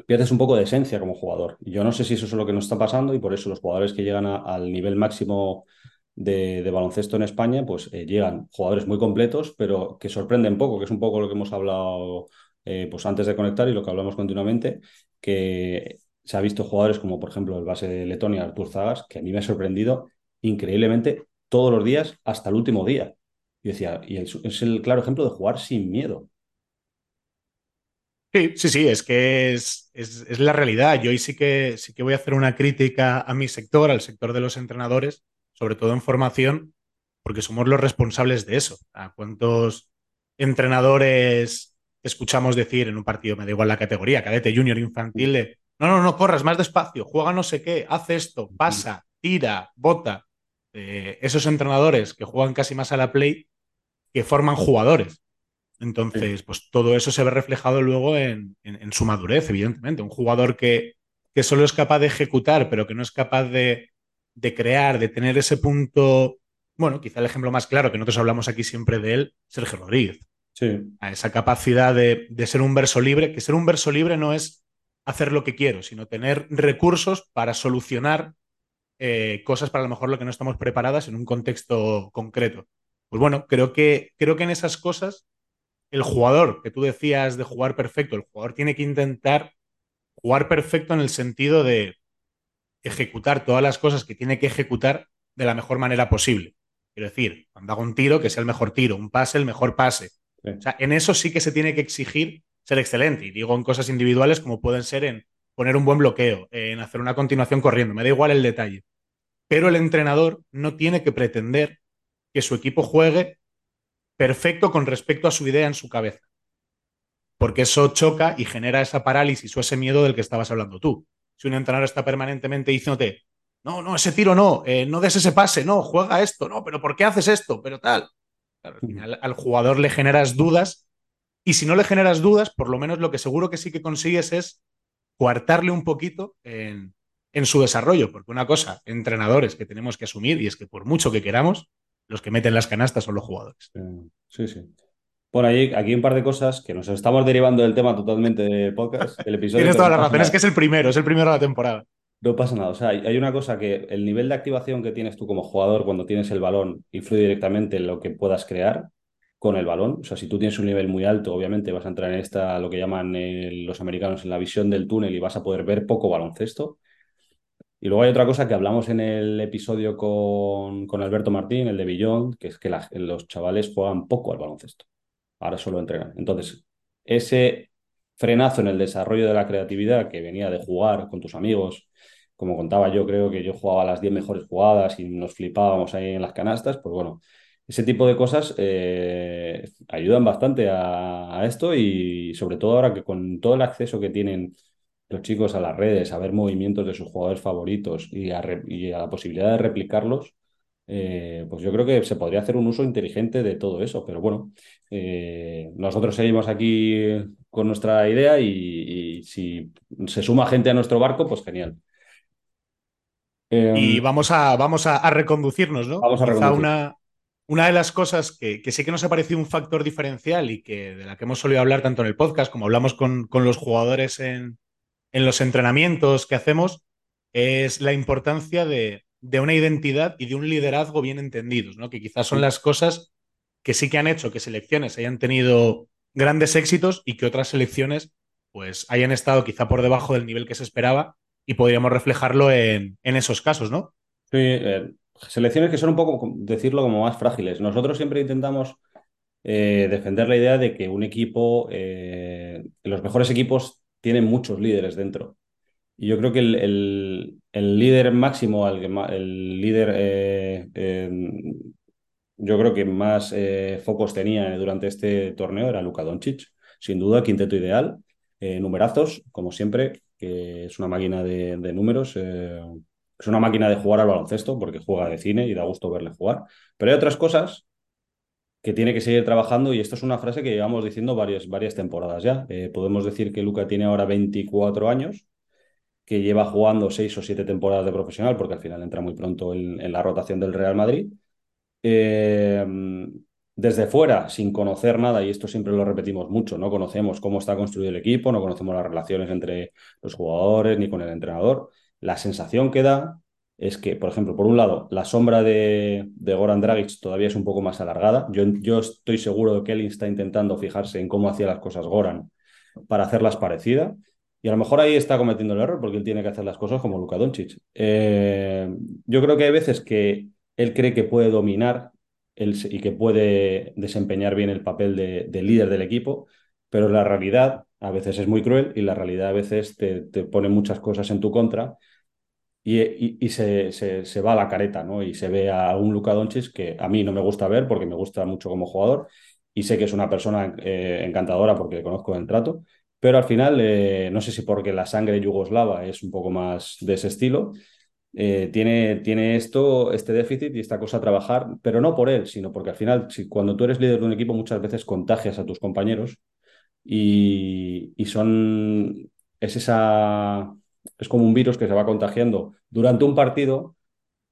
pierdes un poco de esencia como jugador. Yo no sé si eso es lo que nos está pasando y por eso los jugadores que llegan al nivel máximo de, baloncesto en España, pues eh, llegan jugadores muy completos, pero que sorprenden poco, que es un poco lo que hemos hablado pues antes de conectar y lo que hablamos continuamente, que se ha visto jugadores como por ejemplo el base de Letonia, Artur Zagas, que a mí me ha sorprendido increíblemente todos los días hasta el último día. Y decía, y es el claro ejemplo de jugar sin miedo. Sí, sí, sí, es que es, es, la realidad. Yo hoy sí que, sí que voy a hacer una crítica a mi sector, al sector de los entrenadores, sobre todo en formación, porque somos los responsables de eso. ¿A cuántos entrenadores escuchamos decir en un partido, me da igual la categoría, cadete, junior, infantil, no, no, no corras más despacio, juega no sé qué, haz esto, pasa, tira, bota. Eh, esos entrenadores que juegan casi más a la play que forman jugadores. Entonces, pues todo eso se ve reflejado luego en, su madurez, evidentemente. Un jugador que, que, solo es capaz de ejecutar, pero que no es capaz de, crear, de tener ese punto. Bueno, quizá el ejemplo más claro, que nosotros hablamos aquí siempre de él, Sergio Rodríguez. Sí. A esa capacidad de, ser un verso libre, que ser un verso libre no es hacer lo que quiero, sino tener recursos para solucionar eh, cosas para a lo mejor lo que no estamos preparadas en un contexto concreto. Pues bueno, creo que, creo que en esas cosas el jugador que tú decías de jugar perfecto, el jugador tiene que intentar jugar perfecto en el sentido de ejecutar todas las cosas que tiene que ejecutar de la mejor manera posible. Quiero decir, cuando hago un tiro, que sea el mejor tiro, un pase, el mejor pase. O sea, en eso sí que se tiene que exigir ser excelente. Y digo en cosas individuales como pueden ser en poner un buen bloqueo, en hacer una continuación corriendo. Me da igual el detalle. Pero el entrenador no tiene que pretender que su equipo juegue perfecto con respecto a su idea en su cabeza. Porque eso choca y genera esa parálisis o ese miedo del que estabas hablando tú. Si un entrenador está permanentemente diciéndote, no, no, ese tiro no, eh, no des ese pase, no, juega esto, no, pero ¿por qué haces esto? Pero tal. al final al jugador le generas dudas y si no le generas dudas, por lo menos lo que seguro que sí que consigues es coartarle un poquito en, en su desarrollo, porque una cosa, entrenadores que tenemos que asumir y es que por mucho que queramos, los que meten las canastas son los jugadores. Sí, sí. Bueno, ahí, aquí un par de cosas que nos estamos derivando del tema totalmente del podcast. El episodio Tienes toda la razón, es que es el primero, es el primero de la temporada. No pasa nada. O sea, hay una cosa que el nivel de activación que tienes tú como jugador cuando tienes el balón influye directamente en lo que puedas crear con el balón. O sea, si tú tienes un nivel muy alto, obviamente vas a entrar en esta, lo que llaman eh, los americanos, en la visión del túnel y vas a poder ver poco baloncesto. Y luego hay otra cosa que hablamos en el episodio con, con Alberto Martín, el de Billón, que es que los chavales juegan poco al baloncesto. Ahora solo entrenan. Entonces, ese frenazo en el desarrollo de la creatividad que venía de jugar con tus amigos, como contaba yo, creo que yo jugaba las 10 mejores jugadas y nos flipábamos ahí en las canastas, pues bueno, ese tipo de cosas eh, ayudan bastante a, a, esto y sobre todo ahora que con todo el acceso que tienen los chicos a las redes, a ver movimientos de sus jugadores favoritos y a, la posibilidad de replicarlos, eh, pues yo creo que se podría hacer un uso inteligente de todo eso. Pero bueno, eh, nosotros seguimos aquí con nuestra idea y, si se suma gente a nuestro barco, pues genial. y em, vamos a, vamos a, reconducirnos, ¿no? Vamos a reconducirnos. Una, una de las cosas que, sí que nos ha parecido un factor diferencial y que de la que hemos solido hablar tanto en el podcast como hablamos con, con los jugadores en, en los entrenamientos que hacemos es la importancia de, una identidad y de un liderazgo bien entendidos, ¿no? que quizás son las cosas que sí que han hecho que selecciones hayan tenido grandes éxitos y que otras selecciones pues hayan estado quizá por debajo del nivel que se esperaba y podríamos reflejarlo en, esos casos, ¿no? Sí, eh, selecciones que son un poco, decirlo, como más frágiles. Nosotros siempre intentamos eh, defender la idea de que un equipo, eh, los mejores equipos tiene muchos líderes dentro. Y yo creo que el, líder máximo, el, líder, eh, yo creo que más focos tenía durante este torneo era Luka Doncic. Sin duda, quinteto ideal, numerazos, como siempre, que es una máquina de números. Es una máquina de jugar al baloncesto porque juega de cine y da gusto verle jugar. Pero hay otras cosas que tiene que seguir trabajando y esto es una frase que llevamos diciendo varias, varias temporadas ya. Eh, podemos decir que Luca tiene ahora 24 años, que lleva jugando 6 o 7 temporadas de profesional, porque al final entra muy pronto en, la rotación del Real Madrid. Eh, desde fuera, sin conocer nada, y esto siempre lo repetimos mucho, no conocemos cómo está construido el equipo, no conocemos las relaciones entre los jugadores ni con el entrenador, la sensación que da es que, por ejemplo, por un lado, la sombra de, Goran Dragic todavía es un poco más alargada. Yo, yo estoy seguro de que él está intentando fijarse en cómo hacía las cosas Goran para hacerlas parecidas. Y a lo mejor ahí está cometiendo el error porque él tiene que hacer las cosas como Luka Doncic. Eh, yo creo que hay veces que él cree que puede dominar y que puede desempeñar bien el papel de, líder del equipo, pero la realidad a veces es muy cruel y la realidad a veces te, te pone muchas cosas en tu contra y, se, se, va a la careta, ¿no? Y se ve a un Luka Doncic que a mí no me gusta ver porque me gusta mucho como jugador y sé que es una persona eh, encantadora porque conozco el trato, pero al final, eh, no sé si porque la sangre yugoslava es un poco más de ese estilo, eh, tiene, tiene esto, este déficit y esta cosa a trabajar, pero no por él, sino porque al final, si, cuando tú eres líder de un equipo, muchas veces contagias a tus compañeros y, y son, es esa es como un virus que se va contagiando durante un partido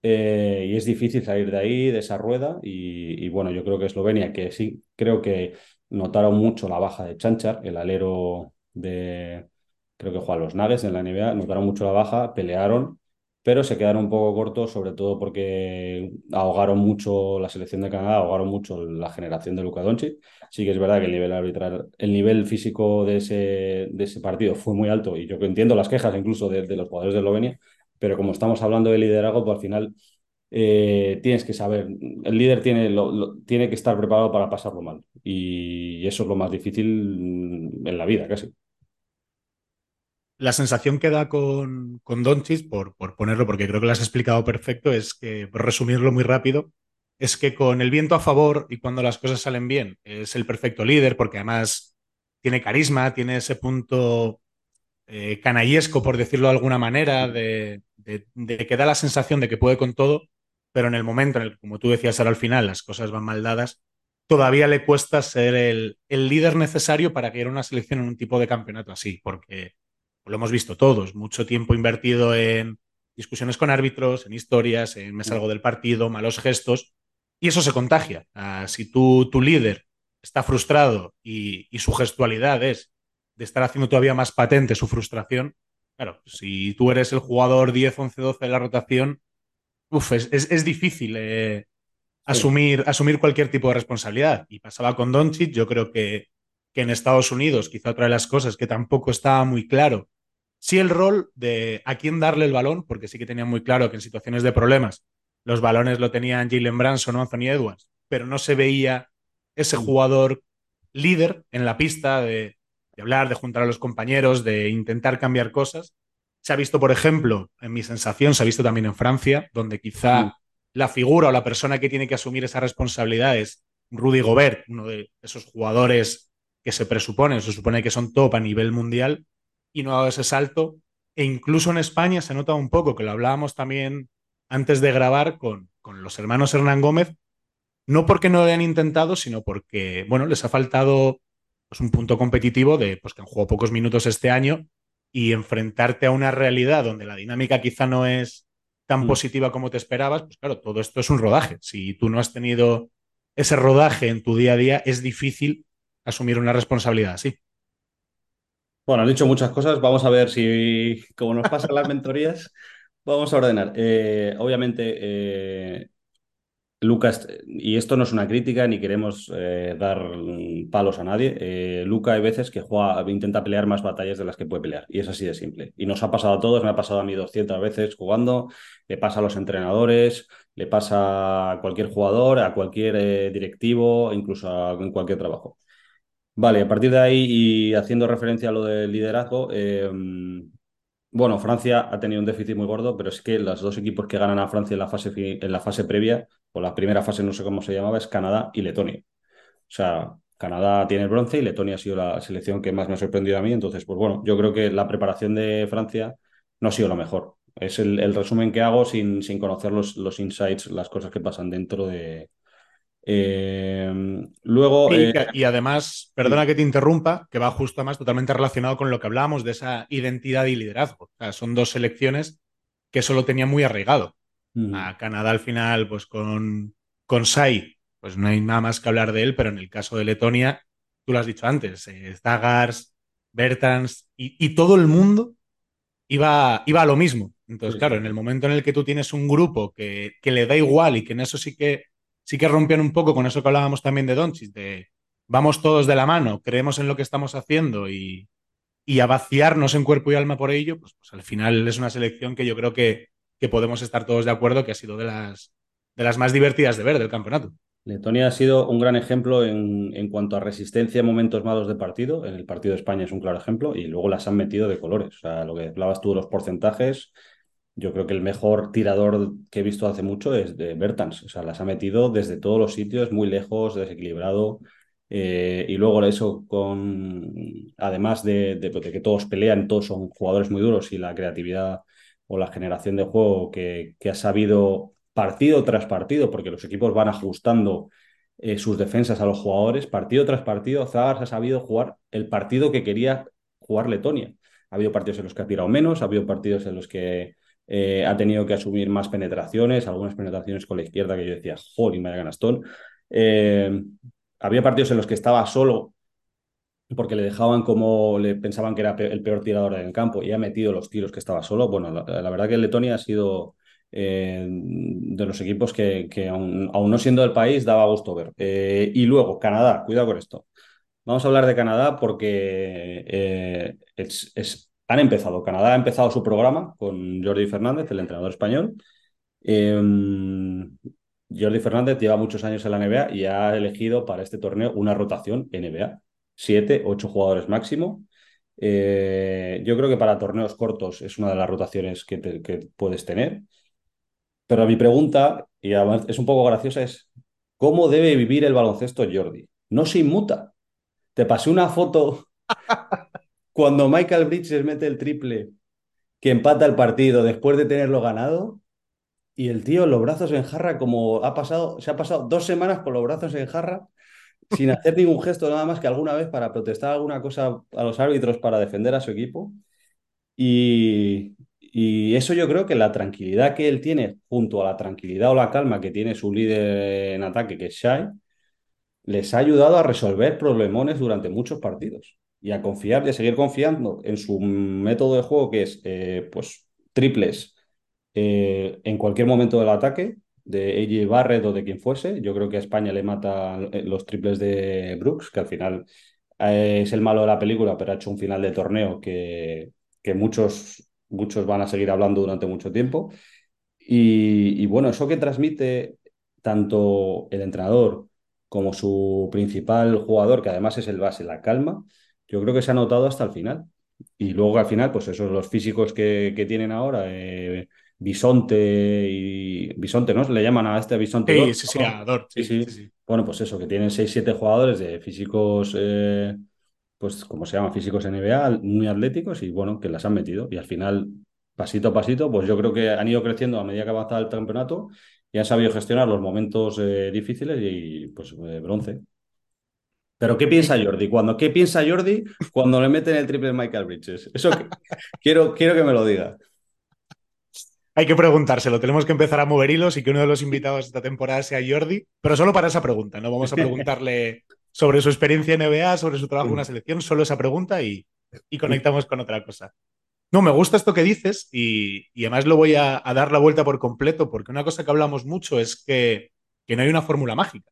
eh, y es difícil salir de ahí, de esa rueda. Y, bueno, yo creo que Eslovenia, que sí, creo que notaron mucho la baja de Chanchar, el alero de, creo que juega los Nuggets en la NBA, notaron mucho la baja, pelearon pero se quedaron un poco cortos, sobre todo porque ahogaron mucho la selección de Canadá, ahogaron mucho la generación de Luka Doncic. Sí que es verdad que el nivel arbitral, el nivel físico de ese, partido fue muy alto y yo entiendo las quejas incluso de, los jugadores de Eslovenia, pero como estamos hablando de liderazgo, pues al final eh, tienes que saber, el líder tiene, tiene que estar preparado para pasarlo mal y eso es lo más difícil en la vida casi la sensación que da con, con Donchis, por, por ponerlo, porque creo que lo has explicado perfecto, es que, por resumirlo muy rápido, es que con el viento a favor y cuando las cosas salen bien, es el perfecto líder, porque además tiene carisma, tiene ese punto eh, canallesco, por decirlo de alguna manera, de, que da la sensación de que puede con todo, pero en el momento en el que, como tú decías ahora al final, las cosas van mal dadas, todavía le cuesta ser el, el líder necesario para que una selección en un tipo de campeonato así, porque lo hemos visto todos, mucho tiempo invertido en discusiones con árbitros, en historias, en me salgo del partido, malos gestos, y eso se contagia. Ah, si tú, tu líder está frustrado y, su gestualidad es de estar haciendo todavía más patente su frustración, claro, si tú eres el jugador 10, 11, 12 de la rotación, es, difícil eh, asumir, asumir cualquier tipo de responsabilidad. Y pasaba con Doncic, yo creo que, que en Estados Unidos, quizá otra de las cosas que tampoco estaba muy claro Sí el rol de a quién darle el balón, porque sí que tenía muy claro que en situaciones de problemas los balones lo tenían Jalen Branson o Anthony Edwards, pero no se veía ese mm. jugador líder en la pista de, hablar, de juntar a los compañeros, de intentar cambiar cosas. Se ha visto, por ejemplo, en mi sensación, se ha visto también en Francia, donde quizá mm. la figura o la persona que tiene que asumir esa responsabilidad es Rudy Gobert, uno de esos jugadores que se presupone, se supone que son top a nivel mundial, y no ha dado ese salto. E incluso en España se nota un poco, que lo hablábamos también antes de grabar con, con los hermanos Hernán Gómez, no porque no lo hayan intentado, sino porque, bueno, les ha faltado pues, un punto competitivo de pues, que han jugado pocos minutos este año y enfrentarte a una realidad donde la dinámica quizá no es tan mm. positiva como te esperabas, pues claro, todo esto es un rodaje. Si tú no has tenido ese rodaje en tu día a día, es difícil asumir una responsabilidad así. Bueno, han dicho muchas cosas. Vamos a ver si, como nos pasan las mentorías, vamos a ordenar. Eh, obviamente, eh, Lucas, y esto no es una crítica ni queremos eh, dar palos a nadie. Luca hay veces que juega, intenta pelear más batallas de las que puede pelear, y es así de simple. Y nos ha pasado a todos, me ha pasado a mí 200 veces jugando, le pasa a los entrenadores, le pasa a cualquier jugador, a cualquier directivo, incluso en cualquier trabajo. Vale, a partir de ahí y haciendo referencia a lo del liderazgo, em, bueno, Francia ha tenido un déficit muy gordo, pero es que los dos equipos que ganan a Francia en la fase, en la fase previa, o la primera fase, no sé cómo se llamaba, es Canadá y Letonia. O sea, Canadá tiene el bronce y Letonia ha sido la selección que más me ha sorprendido a mí. Entonces, pues bueno, yo creo que la preparación de Francia no ha sido lo mejor. Es el, resumen que hago sin, sin conocer los, los insights, las cosas que pasan dentro de, eh, luego. Eh, y, además, perdona que te interrumpa, que va justo más totalmente relacionado con lo que hablábamos de esa identidad y liderazgo. son dos selecciones que solo tenía muy arraigado. A Canadá al final, pues con, con Sai, pues no hay nada más que hablar de él, pero en el caso de Letonia, tú lo has dicho antes, eh, Zagars, Bertans y, todo el mundo iba, iba a lo mismo. Entonces, claro, en el momento en el que tú tienes un grupo que, que, le da igual y que en eso sí que, sí que rompían un poco con eso que hablábamos también de Doncic, de vamos todos de la mano, creemos en lo que estamos haciendo y, y a vaciarnos en cuerpo y alma por ello, pues, pues, al final es una selección que yo creo que, que podemos estar todos de acuerdo que ha sido de las, de las más divertidas de ver del campeonato. Letonia ha sido un gran ejemplo en, en, cuanto a resistencia en momentos malos de partido. En el partido de España es un claro ejemplo y luego las han metido de colores. O sea, lo que hablabas tú de los porcentajes, yo creo que el mejor tirador que he visto hace mucho es de Bertans. O sea, las ha metido desde todos los sitios, muy lejos, desequilibrado. Eh, y luego eso con, además de, de, que todos pelean, todos son jugadores muy duros y la creatividad o la generación de juego que, que ha sabido partido tras partido, porque los equipos van ajustando eh, sus defensas a los jugadores, partido tras partido, Zagars ha sabido jugar el partido que quería jugar Letonia. Ha habido partidos en los que ha tirado menos, ha habido partidos en los que eh, ha tenido que asumir más penetraciones, algunas penetraciones con la izquierda que yo decía, joder, me Ganastón. Eh, había partidos en los que estaba solo porque le dejaban como le pensaban que era el peor tirador en el campo y ha metido los tiros que estaba solo. Bueno, la, verdad que Letonia ha sido eh, de los equipos que, aún, no siendo del país daba gusto ver. Eh, y luego, Canadá, cuidado con esto. Vamos a hablar de Canadá porque es, han empezado. Canadá ha empezado su programa con Jordi Fernández, el entrenador español. Em, Jordi Fernández lleva muchos años en la NBA y ha elegido para este torneo una rotación NBA. Siete, ocho jugadores máximo. Eh, yo creo que para torneos cortos es una de las rotaciones que, que puedes tener. Pero mi pregunta, y además es un poco graciosa, es ¿cómo debe vivir el baloncesto Jordi? No se inmuta. Te pasé una foto cuando Michael Bridges mete el triple que empata el partido después de tenerlo ganado y el tío los brazos en jarra como ha pasado, se ha pasado dos semanas con los brazos en jarra sin hacer ningún gesto nada más que alguna vez para protestar alguna cosa a los árbitros para defender a su equipo. Y, y eso yo creo que la tranquilidad que él tiene, junto a la tranquilidad o la calma que tiene su líder en ataque, que es Shai, les ha ayudado a resolver problemones durante muchos partidos y a confiar y a seguir confiando en su método de juego, que es eh, pues triples eh, en cualquier momento del ataque, de AJ Barrett o de quien fuese. Yo creo que a España le mata eh, los triples de Brooks, que al final es el malo de la película, pero ha hecho un final de torneo que, que muchos muchos van a seguir hablando durante mucho tiempo. Y, y, bueno, eso que transmite tanto el entrenador como su principal jugador, que además es el base, la calma, yo creo que se ha notado hasta el final. Y luego al final, pues esos los físicos que, que tienen ahora, eh, Bisonte y Bisonte, ¿no? Le llaman a este Bisonte. Sí, sí, sí, sí, sí, sí, sí, Bueno, pues eso, que tienen 6-7 jugadores de físicos eh, pues como se llama, físicos NBA, muy atléticos y bueno, que las han metido. Y al final, pasito a pasito, pues yo creo que han ido creciendo a medida que avanzaba el campeonato y han sabido gestionar los momentos eh, difíciles y pues eh, bronce. Pero ¿qué piensa Jordi? Cuando, ¿Qué piensa Jordi cuando le meten el triple Michael Bridges? Eso que, quiero, quiero que me lo diga. Hay que preguntárselo, tenemos que empezar a mover hilos y que uno de los invitados esta temporada sea Jordi, pero solo para esa pregunta, no vamos a preguntarle sobre su experiencia en NBA, sobre su trabajo en una selección, solo esa pregunta y, y conectamos con otra cosa. No, me gusta esto que dices y, y además lo voy a, a, dar la vuelta por completo porque una cosa que hablamos mucho es que, que no hay una fórmula mágica.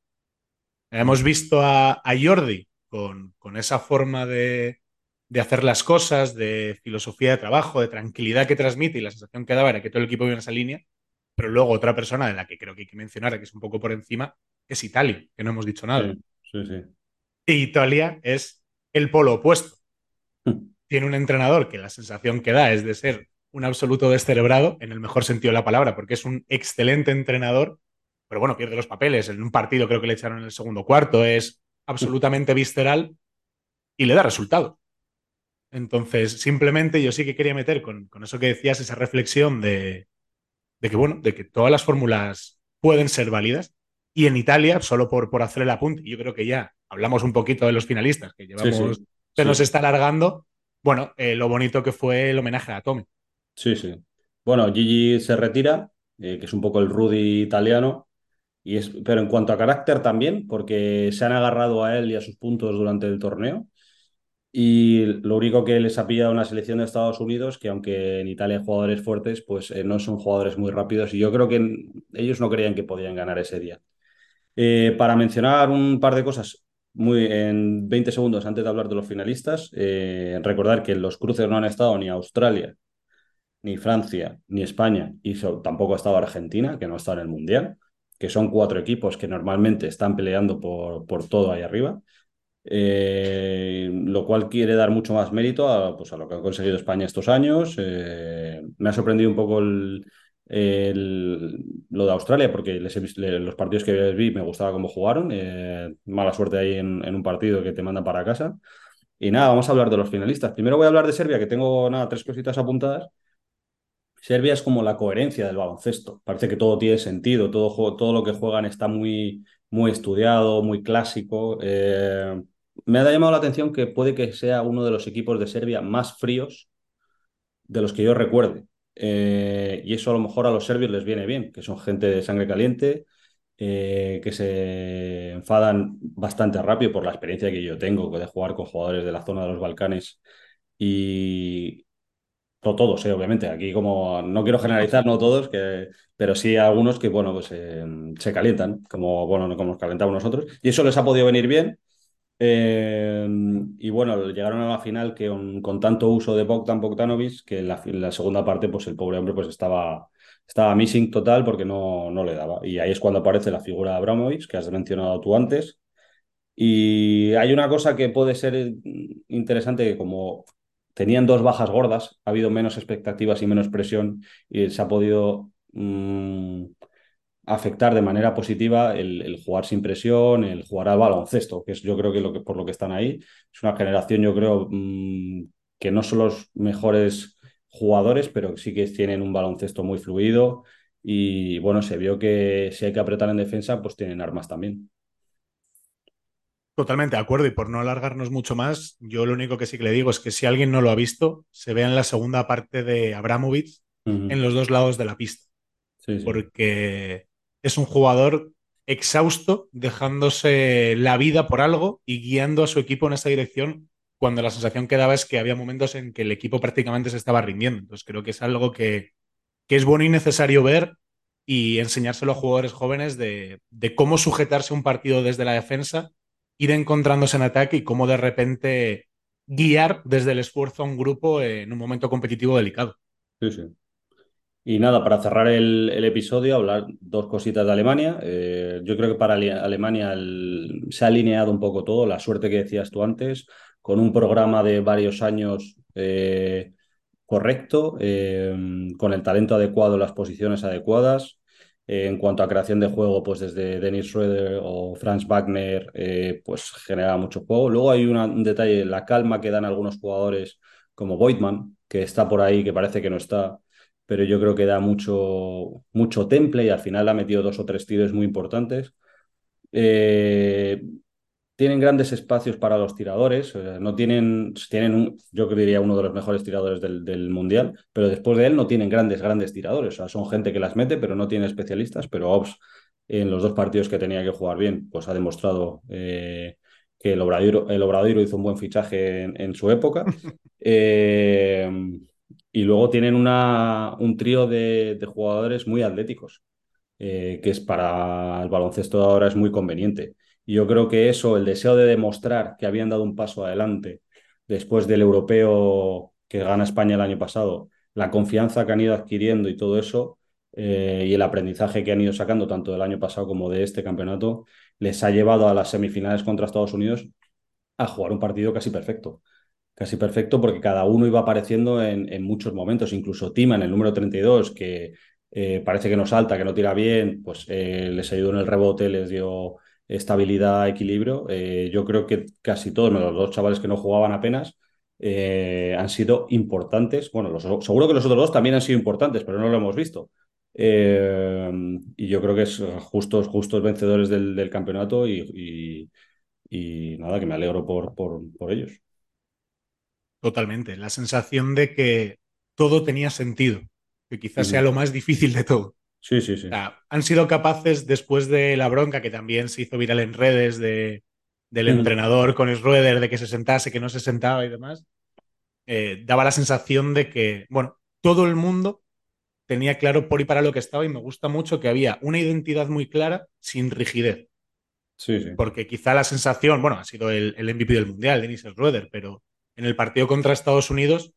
Hemos visto a, a Jordi con, con, esa forma de, de, hacer las cosas, de filosofía de trabajo, de tranquilidad que transmite y la sensación que daba era que todo el equipo iba en esa línea, pero luego otra persona de la que creo que hay que mencionar, que es un poco por encima, es Italia, que no hemos dicho nada. Sí. Sí, sí. Italia es el polo opuesto. Tiene un entrenador que la sensación que da es de ser un absoluto descerebrado, en el mejor sentido de la palabra, porque es un excelente entrenador, pero bueno, pierde los papeles. En un partido creo que le echaron en el segundo cuarto, es absolutamente visceral y le da resultado. Entonces, simplemente yo sí que quería meter con, con eso que decías, esa reflexión de, de, que, bueno, de que todas las fórmulas pueden ser válidas y en Italia, solo por, por hacer el apunte, yo creo que ya hablamos un poquito de los finalistas, que llevamos, sí, sí. se nos está alargando. Bueno, eh, lo bonito que fue el homenaje a Tommy. Sí, sí. Bueno, Gigi se retira, eh, que es un poco el Rudy italiano. Pero en cuanto a carácter también, porque se han agarrado a él y a sus puntos durante el torneo. Y lo único que les ha pillado una selección de Estados Unidos, que aunque en Italia hay jugadores fuertes, pues eh, no son jugadores muy rápidos. Y yo creo que ellos no creían que podían ganar ese día. Eh, para mencionar un par de cosas muy en 20 segundos antes de hablar de los finalistas, eh, recordar que los cruces no han estado ni Australia, ni Francia, ni España, y tampoco ha estado Argentina, que no está en el Mundial, que son cuatro equipos que normalmente están peleando por, por todo ahí arriba. Eh, lo cual quiere dar mucho más mérito a, pues, a lo que ha conseguido España estos años. Eh, me ha sorprendido un poco el, lo de Australia, porque los partidos que vi me gustaba cómo jugaron. Eh, mala suerte ahí en, un partido que te mandan para casa. Y nada, vamos a hablar de los finalistas. Primero voy a hablar de Serbia, que tengo nada, tres cositas apuntadas. Serbia es como la coherencia del baloncesto. Parece que todo tiene sentido, todo, todo lo que juegan está muy, muy estudiado, muy clásico. Eh, me ha llamado la atención que puede que sea uno de los equipos de Serbia más fríos de los que yo recuerde. Eh, y eso a lo mejor a los serbios les viene bien, que son gente de sangre caliente, eh, que se enfadan bastante rápido por la experiencia que yo tengo de jugar con jugadores de la zona de los Balcanes y, no todos, eh, obviamente. Aquí como no quiero generalizar, no todos, que, pero sí algunos que, bueno, pues eh, se calientan, como, bueno, como nos calentamos nosotros. Y eso les ha podido venir bien. Eh, y bueno, llegaron a la final que con, tanto uso de Bogdan Bogdanovic, que en la, segunda parte, pues el pobre hombre pues estaba, estaba missing total porque no, no le daba. Y ahí es cuando aparece la figura de Abramovich, que has mencionado tú antes. Y hay una cosa que puede ser interesante, que como tenían dos bajas gordas, ha habido menos expectativas y menos presión y se ha podido mm, afectar de manera positiva el, jugar sin presión, el jugar al baloncesto, que es yo creo que, lo que por lo que están ahí. Es una generación, yo creo, mm, que no son los mejores jugadores, pero sí que tienen un baloncesto muy fluido y bueno, se vio que si hay que apretar en defensa, pues tienen armas también. Totalmente de acuerdo y por no alargarnos mucho más, yo lo único que sí que le digo es que si alguien no lo ha visto, se vea en la segunda parte de Abramovich en los dos lados de la pista. Porque es un jugador exhausto, dejándose la vida por algo y guiando a su equipo en esa dirección cuando la sensación que daba es que había momentos en que el equipo prácticamente se estaba rindiendo. Entonces creo que es algo que, que es bueno y necesario ver y enseñárselo a jugadores jóvenes de, de cómo sujetarse un partido desde la defensa ir encontrándose en ataque y cómo de repente guiar desde el esfuerzo a un grupo en un momento competitivo delicado. Sí, sí. Y nada, para cerrar el, episodio, hablar dos cositas de Alemania. Eh, yo creo que para Alemania se ha alineado un poco todo, la suerte que decías tú antes, con un programa de varios años eh, correcto, eh, con el talento adecuado, las posiciones adecuadas, en cuanto a creación de juego, pues desde Dennis Schroeder o Franz Wagner, eh, pues genera mucho juego. Luego hay un detalle, la calma que dan algunos jugadores como Voigtman, que está por ahí, que parece que no está, pero yo creo que da mucho, mucho temple y al final ha metido dos o tres tiros muy importantes. Eh, tienen grandes espacios para los tiradores, no tienen, tienen un, yo diría uno de los mejores tiradores del, mundial, pero después de él no tienen grandes, grandes tiradores, o sea, son gente que las mete, pero no tienen especialistas, pero Ops en los dos partidos que tenía que jugar bien, pues ha demostrado eh, que el Obradiro, el hizo un buen fichaje en, su época. Eh, y luego tienen una, un trío de, de jugadores muy atléticos, eh, que es para el baloncesto de ahora es muy conveniente. Yo creo que eso, el deseo de demostrar que habían dado un paso adelante después del europeo que gana España el año pasado, la confianza que han ido adquiriendo y todo eso, eh, y el aprendizaje que han ido sacando tanto del año pasado como de este campeonato, les ha llevado a las semifinales contra Estados Unidos a jugar un partido casi perfecto. Casi perfecto porque cada uno iba apareciendo en, muchos momentos, incluso Tima en el número 32, que eh, parece que no salta, que no tira bien, pues eh, les ayudó en el rebote, les dio estabilidad, equilibrio. Eh, yo creo que casi todos, los dos chavales que no jugaban apenas, eh, han sido importantes. Bueno, los, seguro que los otros dos también han sido importantes, pero no lo hemos visto. Eh, y yo creo que es justos, justos vencedores del, campeonato y, nada, que me alegro por, por, ellos. Totalmente. La sensación de que todo tenía sentido, que quizás sea lo más difícil de todo. Sí, sí, sí. han sido capaces, después de la bronca que también se hizo viral en redes de, del entrenador con Schroeder, de que se sentase, que no se sentaba y demás, eh, daba la sensación de que, bueno, todo el mundo tenía claro por y para lo que estaba y me gusta mucho que había una identidad muy clara sin rigidez. Sí, sí. Porque quizá la sensación, bueno, ha sido el, el MVP del Mundial, Dennis Schroeder, pero en el partido contra Estados Unidos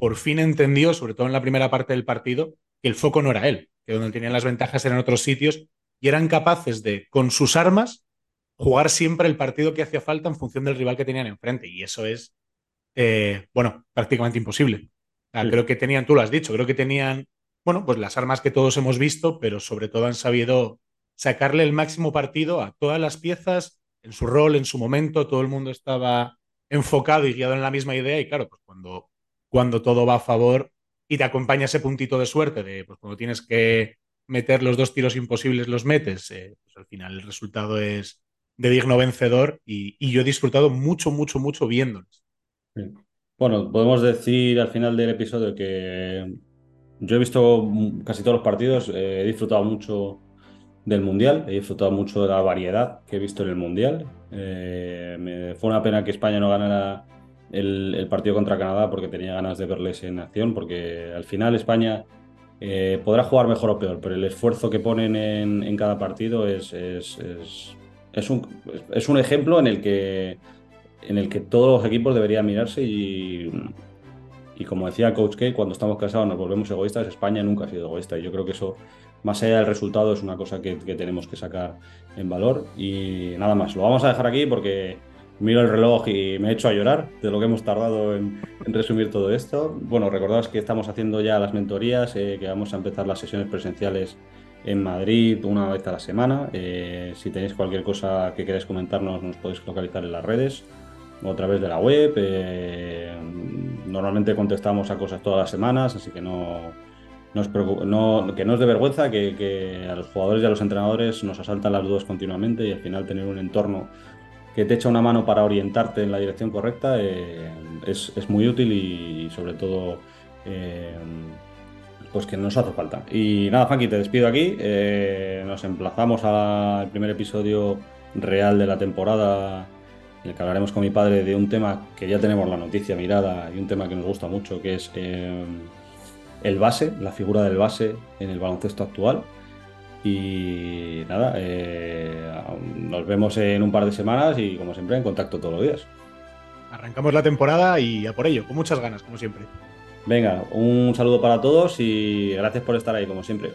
por fin entendió, sobre todo en la primera parte del partido, que el foco no era él, que donde tenían las ventajas eran otros sitios y eran capaces de, con sus armas, jugar siempre el partido que hacía falta en función del rival que tenían enfrente. Y eso es, eh, bueno, prácticamente imposible. Creo que tenían, tú lo has dicho, creo que tenían, bueno, pues las armas que todos hemos visto, pero sobre todo han sabido sacarle el máximo partido a todas las piezas en su rol, en su momento, todo el mundo estaba enfocado y guiado en la misma idea y claro, pues cuando cuando todo va a favor y te acompaña ese puntito de suerte de pues, cuando tienes que meter los dos tiros imposibles, los metes, eh, pues al final el resultado es de digno vencedor y, yo he disfrutado mucho, mucho, mucho viéndolos. Bueno, podemos decir al final del episodio que yo he visto casi todos los partidos, eh, he disfrutado mucho del Mundial, he disfrutado mucho de la variedad que he visto en el Mundial. Eh, me, fue una pena que España no ganara el, partido contra Canadá porque tenía ganas de verles en acción, porque al final España eh, podrá jugar mejor o peor, pero el esfuerzo que ponen en, cada partido es, es, es, un, es, un, ejemplo en el, que, en el que todos los equipos deberían mirarse y, y como decía Coach K, cuando estamos casados nos volvemos egoístas, España nunca ha sido egoísta y yo creo que eso, más allá del resultado, es una cosa que, que tenemos que sacar en valor y nada más, lo vamos a dejar aquí porque miro el reloj y me echo a llorar de lo que hemos tardado en, resumir todo esto. Bueno, recordaos que estamos haciendo ya las mentorías, eh, que vamos a empezar las sesiones presenciales en Madrid una vez a la semana. Eh, si tenéis cualquier cosa que queráis comentarnos, nos podéis localizar en las redes o a través de la web. Eh, normalmente contestamos a cosas todas las semanas, así que no, no, que no es de vergüenza que, a los jugadores y a los entrenadores nos asaltan las dudas continuamente y al final tener un entorno que te echa una mano para orientarte en la dirección correcta eh, es, muy útil y, sobre todo eh, pues que nos hace falta. Y nada, Funky, te despido aquí. Eh, nos emplazamos al primer episodio real de la temporada en el que hablaremos con mi padre de un tema que ya tenemos la noticia mirada y un tema que nos gusta mucho, que es el base, la figura del base en el baloncesto actual. Y nada, eh, nos vemos en un par de semanas y como siempre en contacto todos los días. Arrancamos la temporada y a por ello, con muchas ganas, como siempre. Venga, un saludo para todos y gracias por estar ahí, como siempre.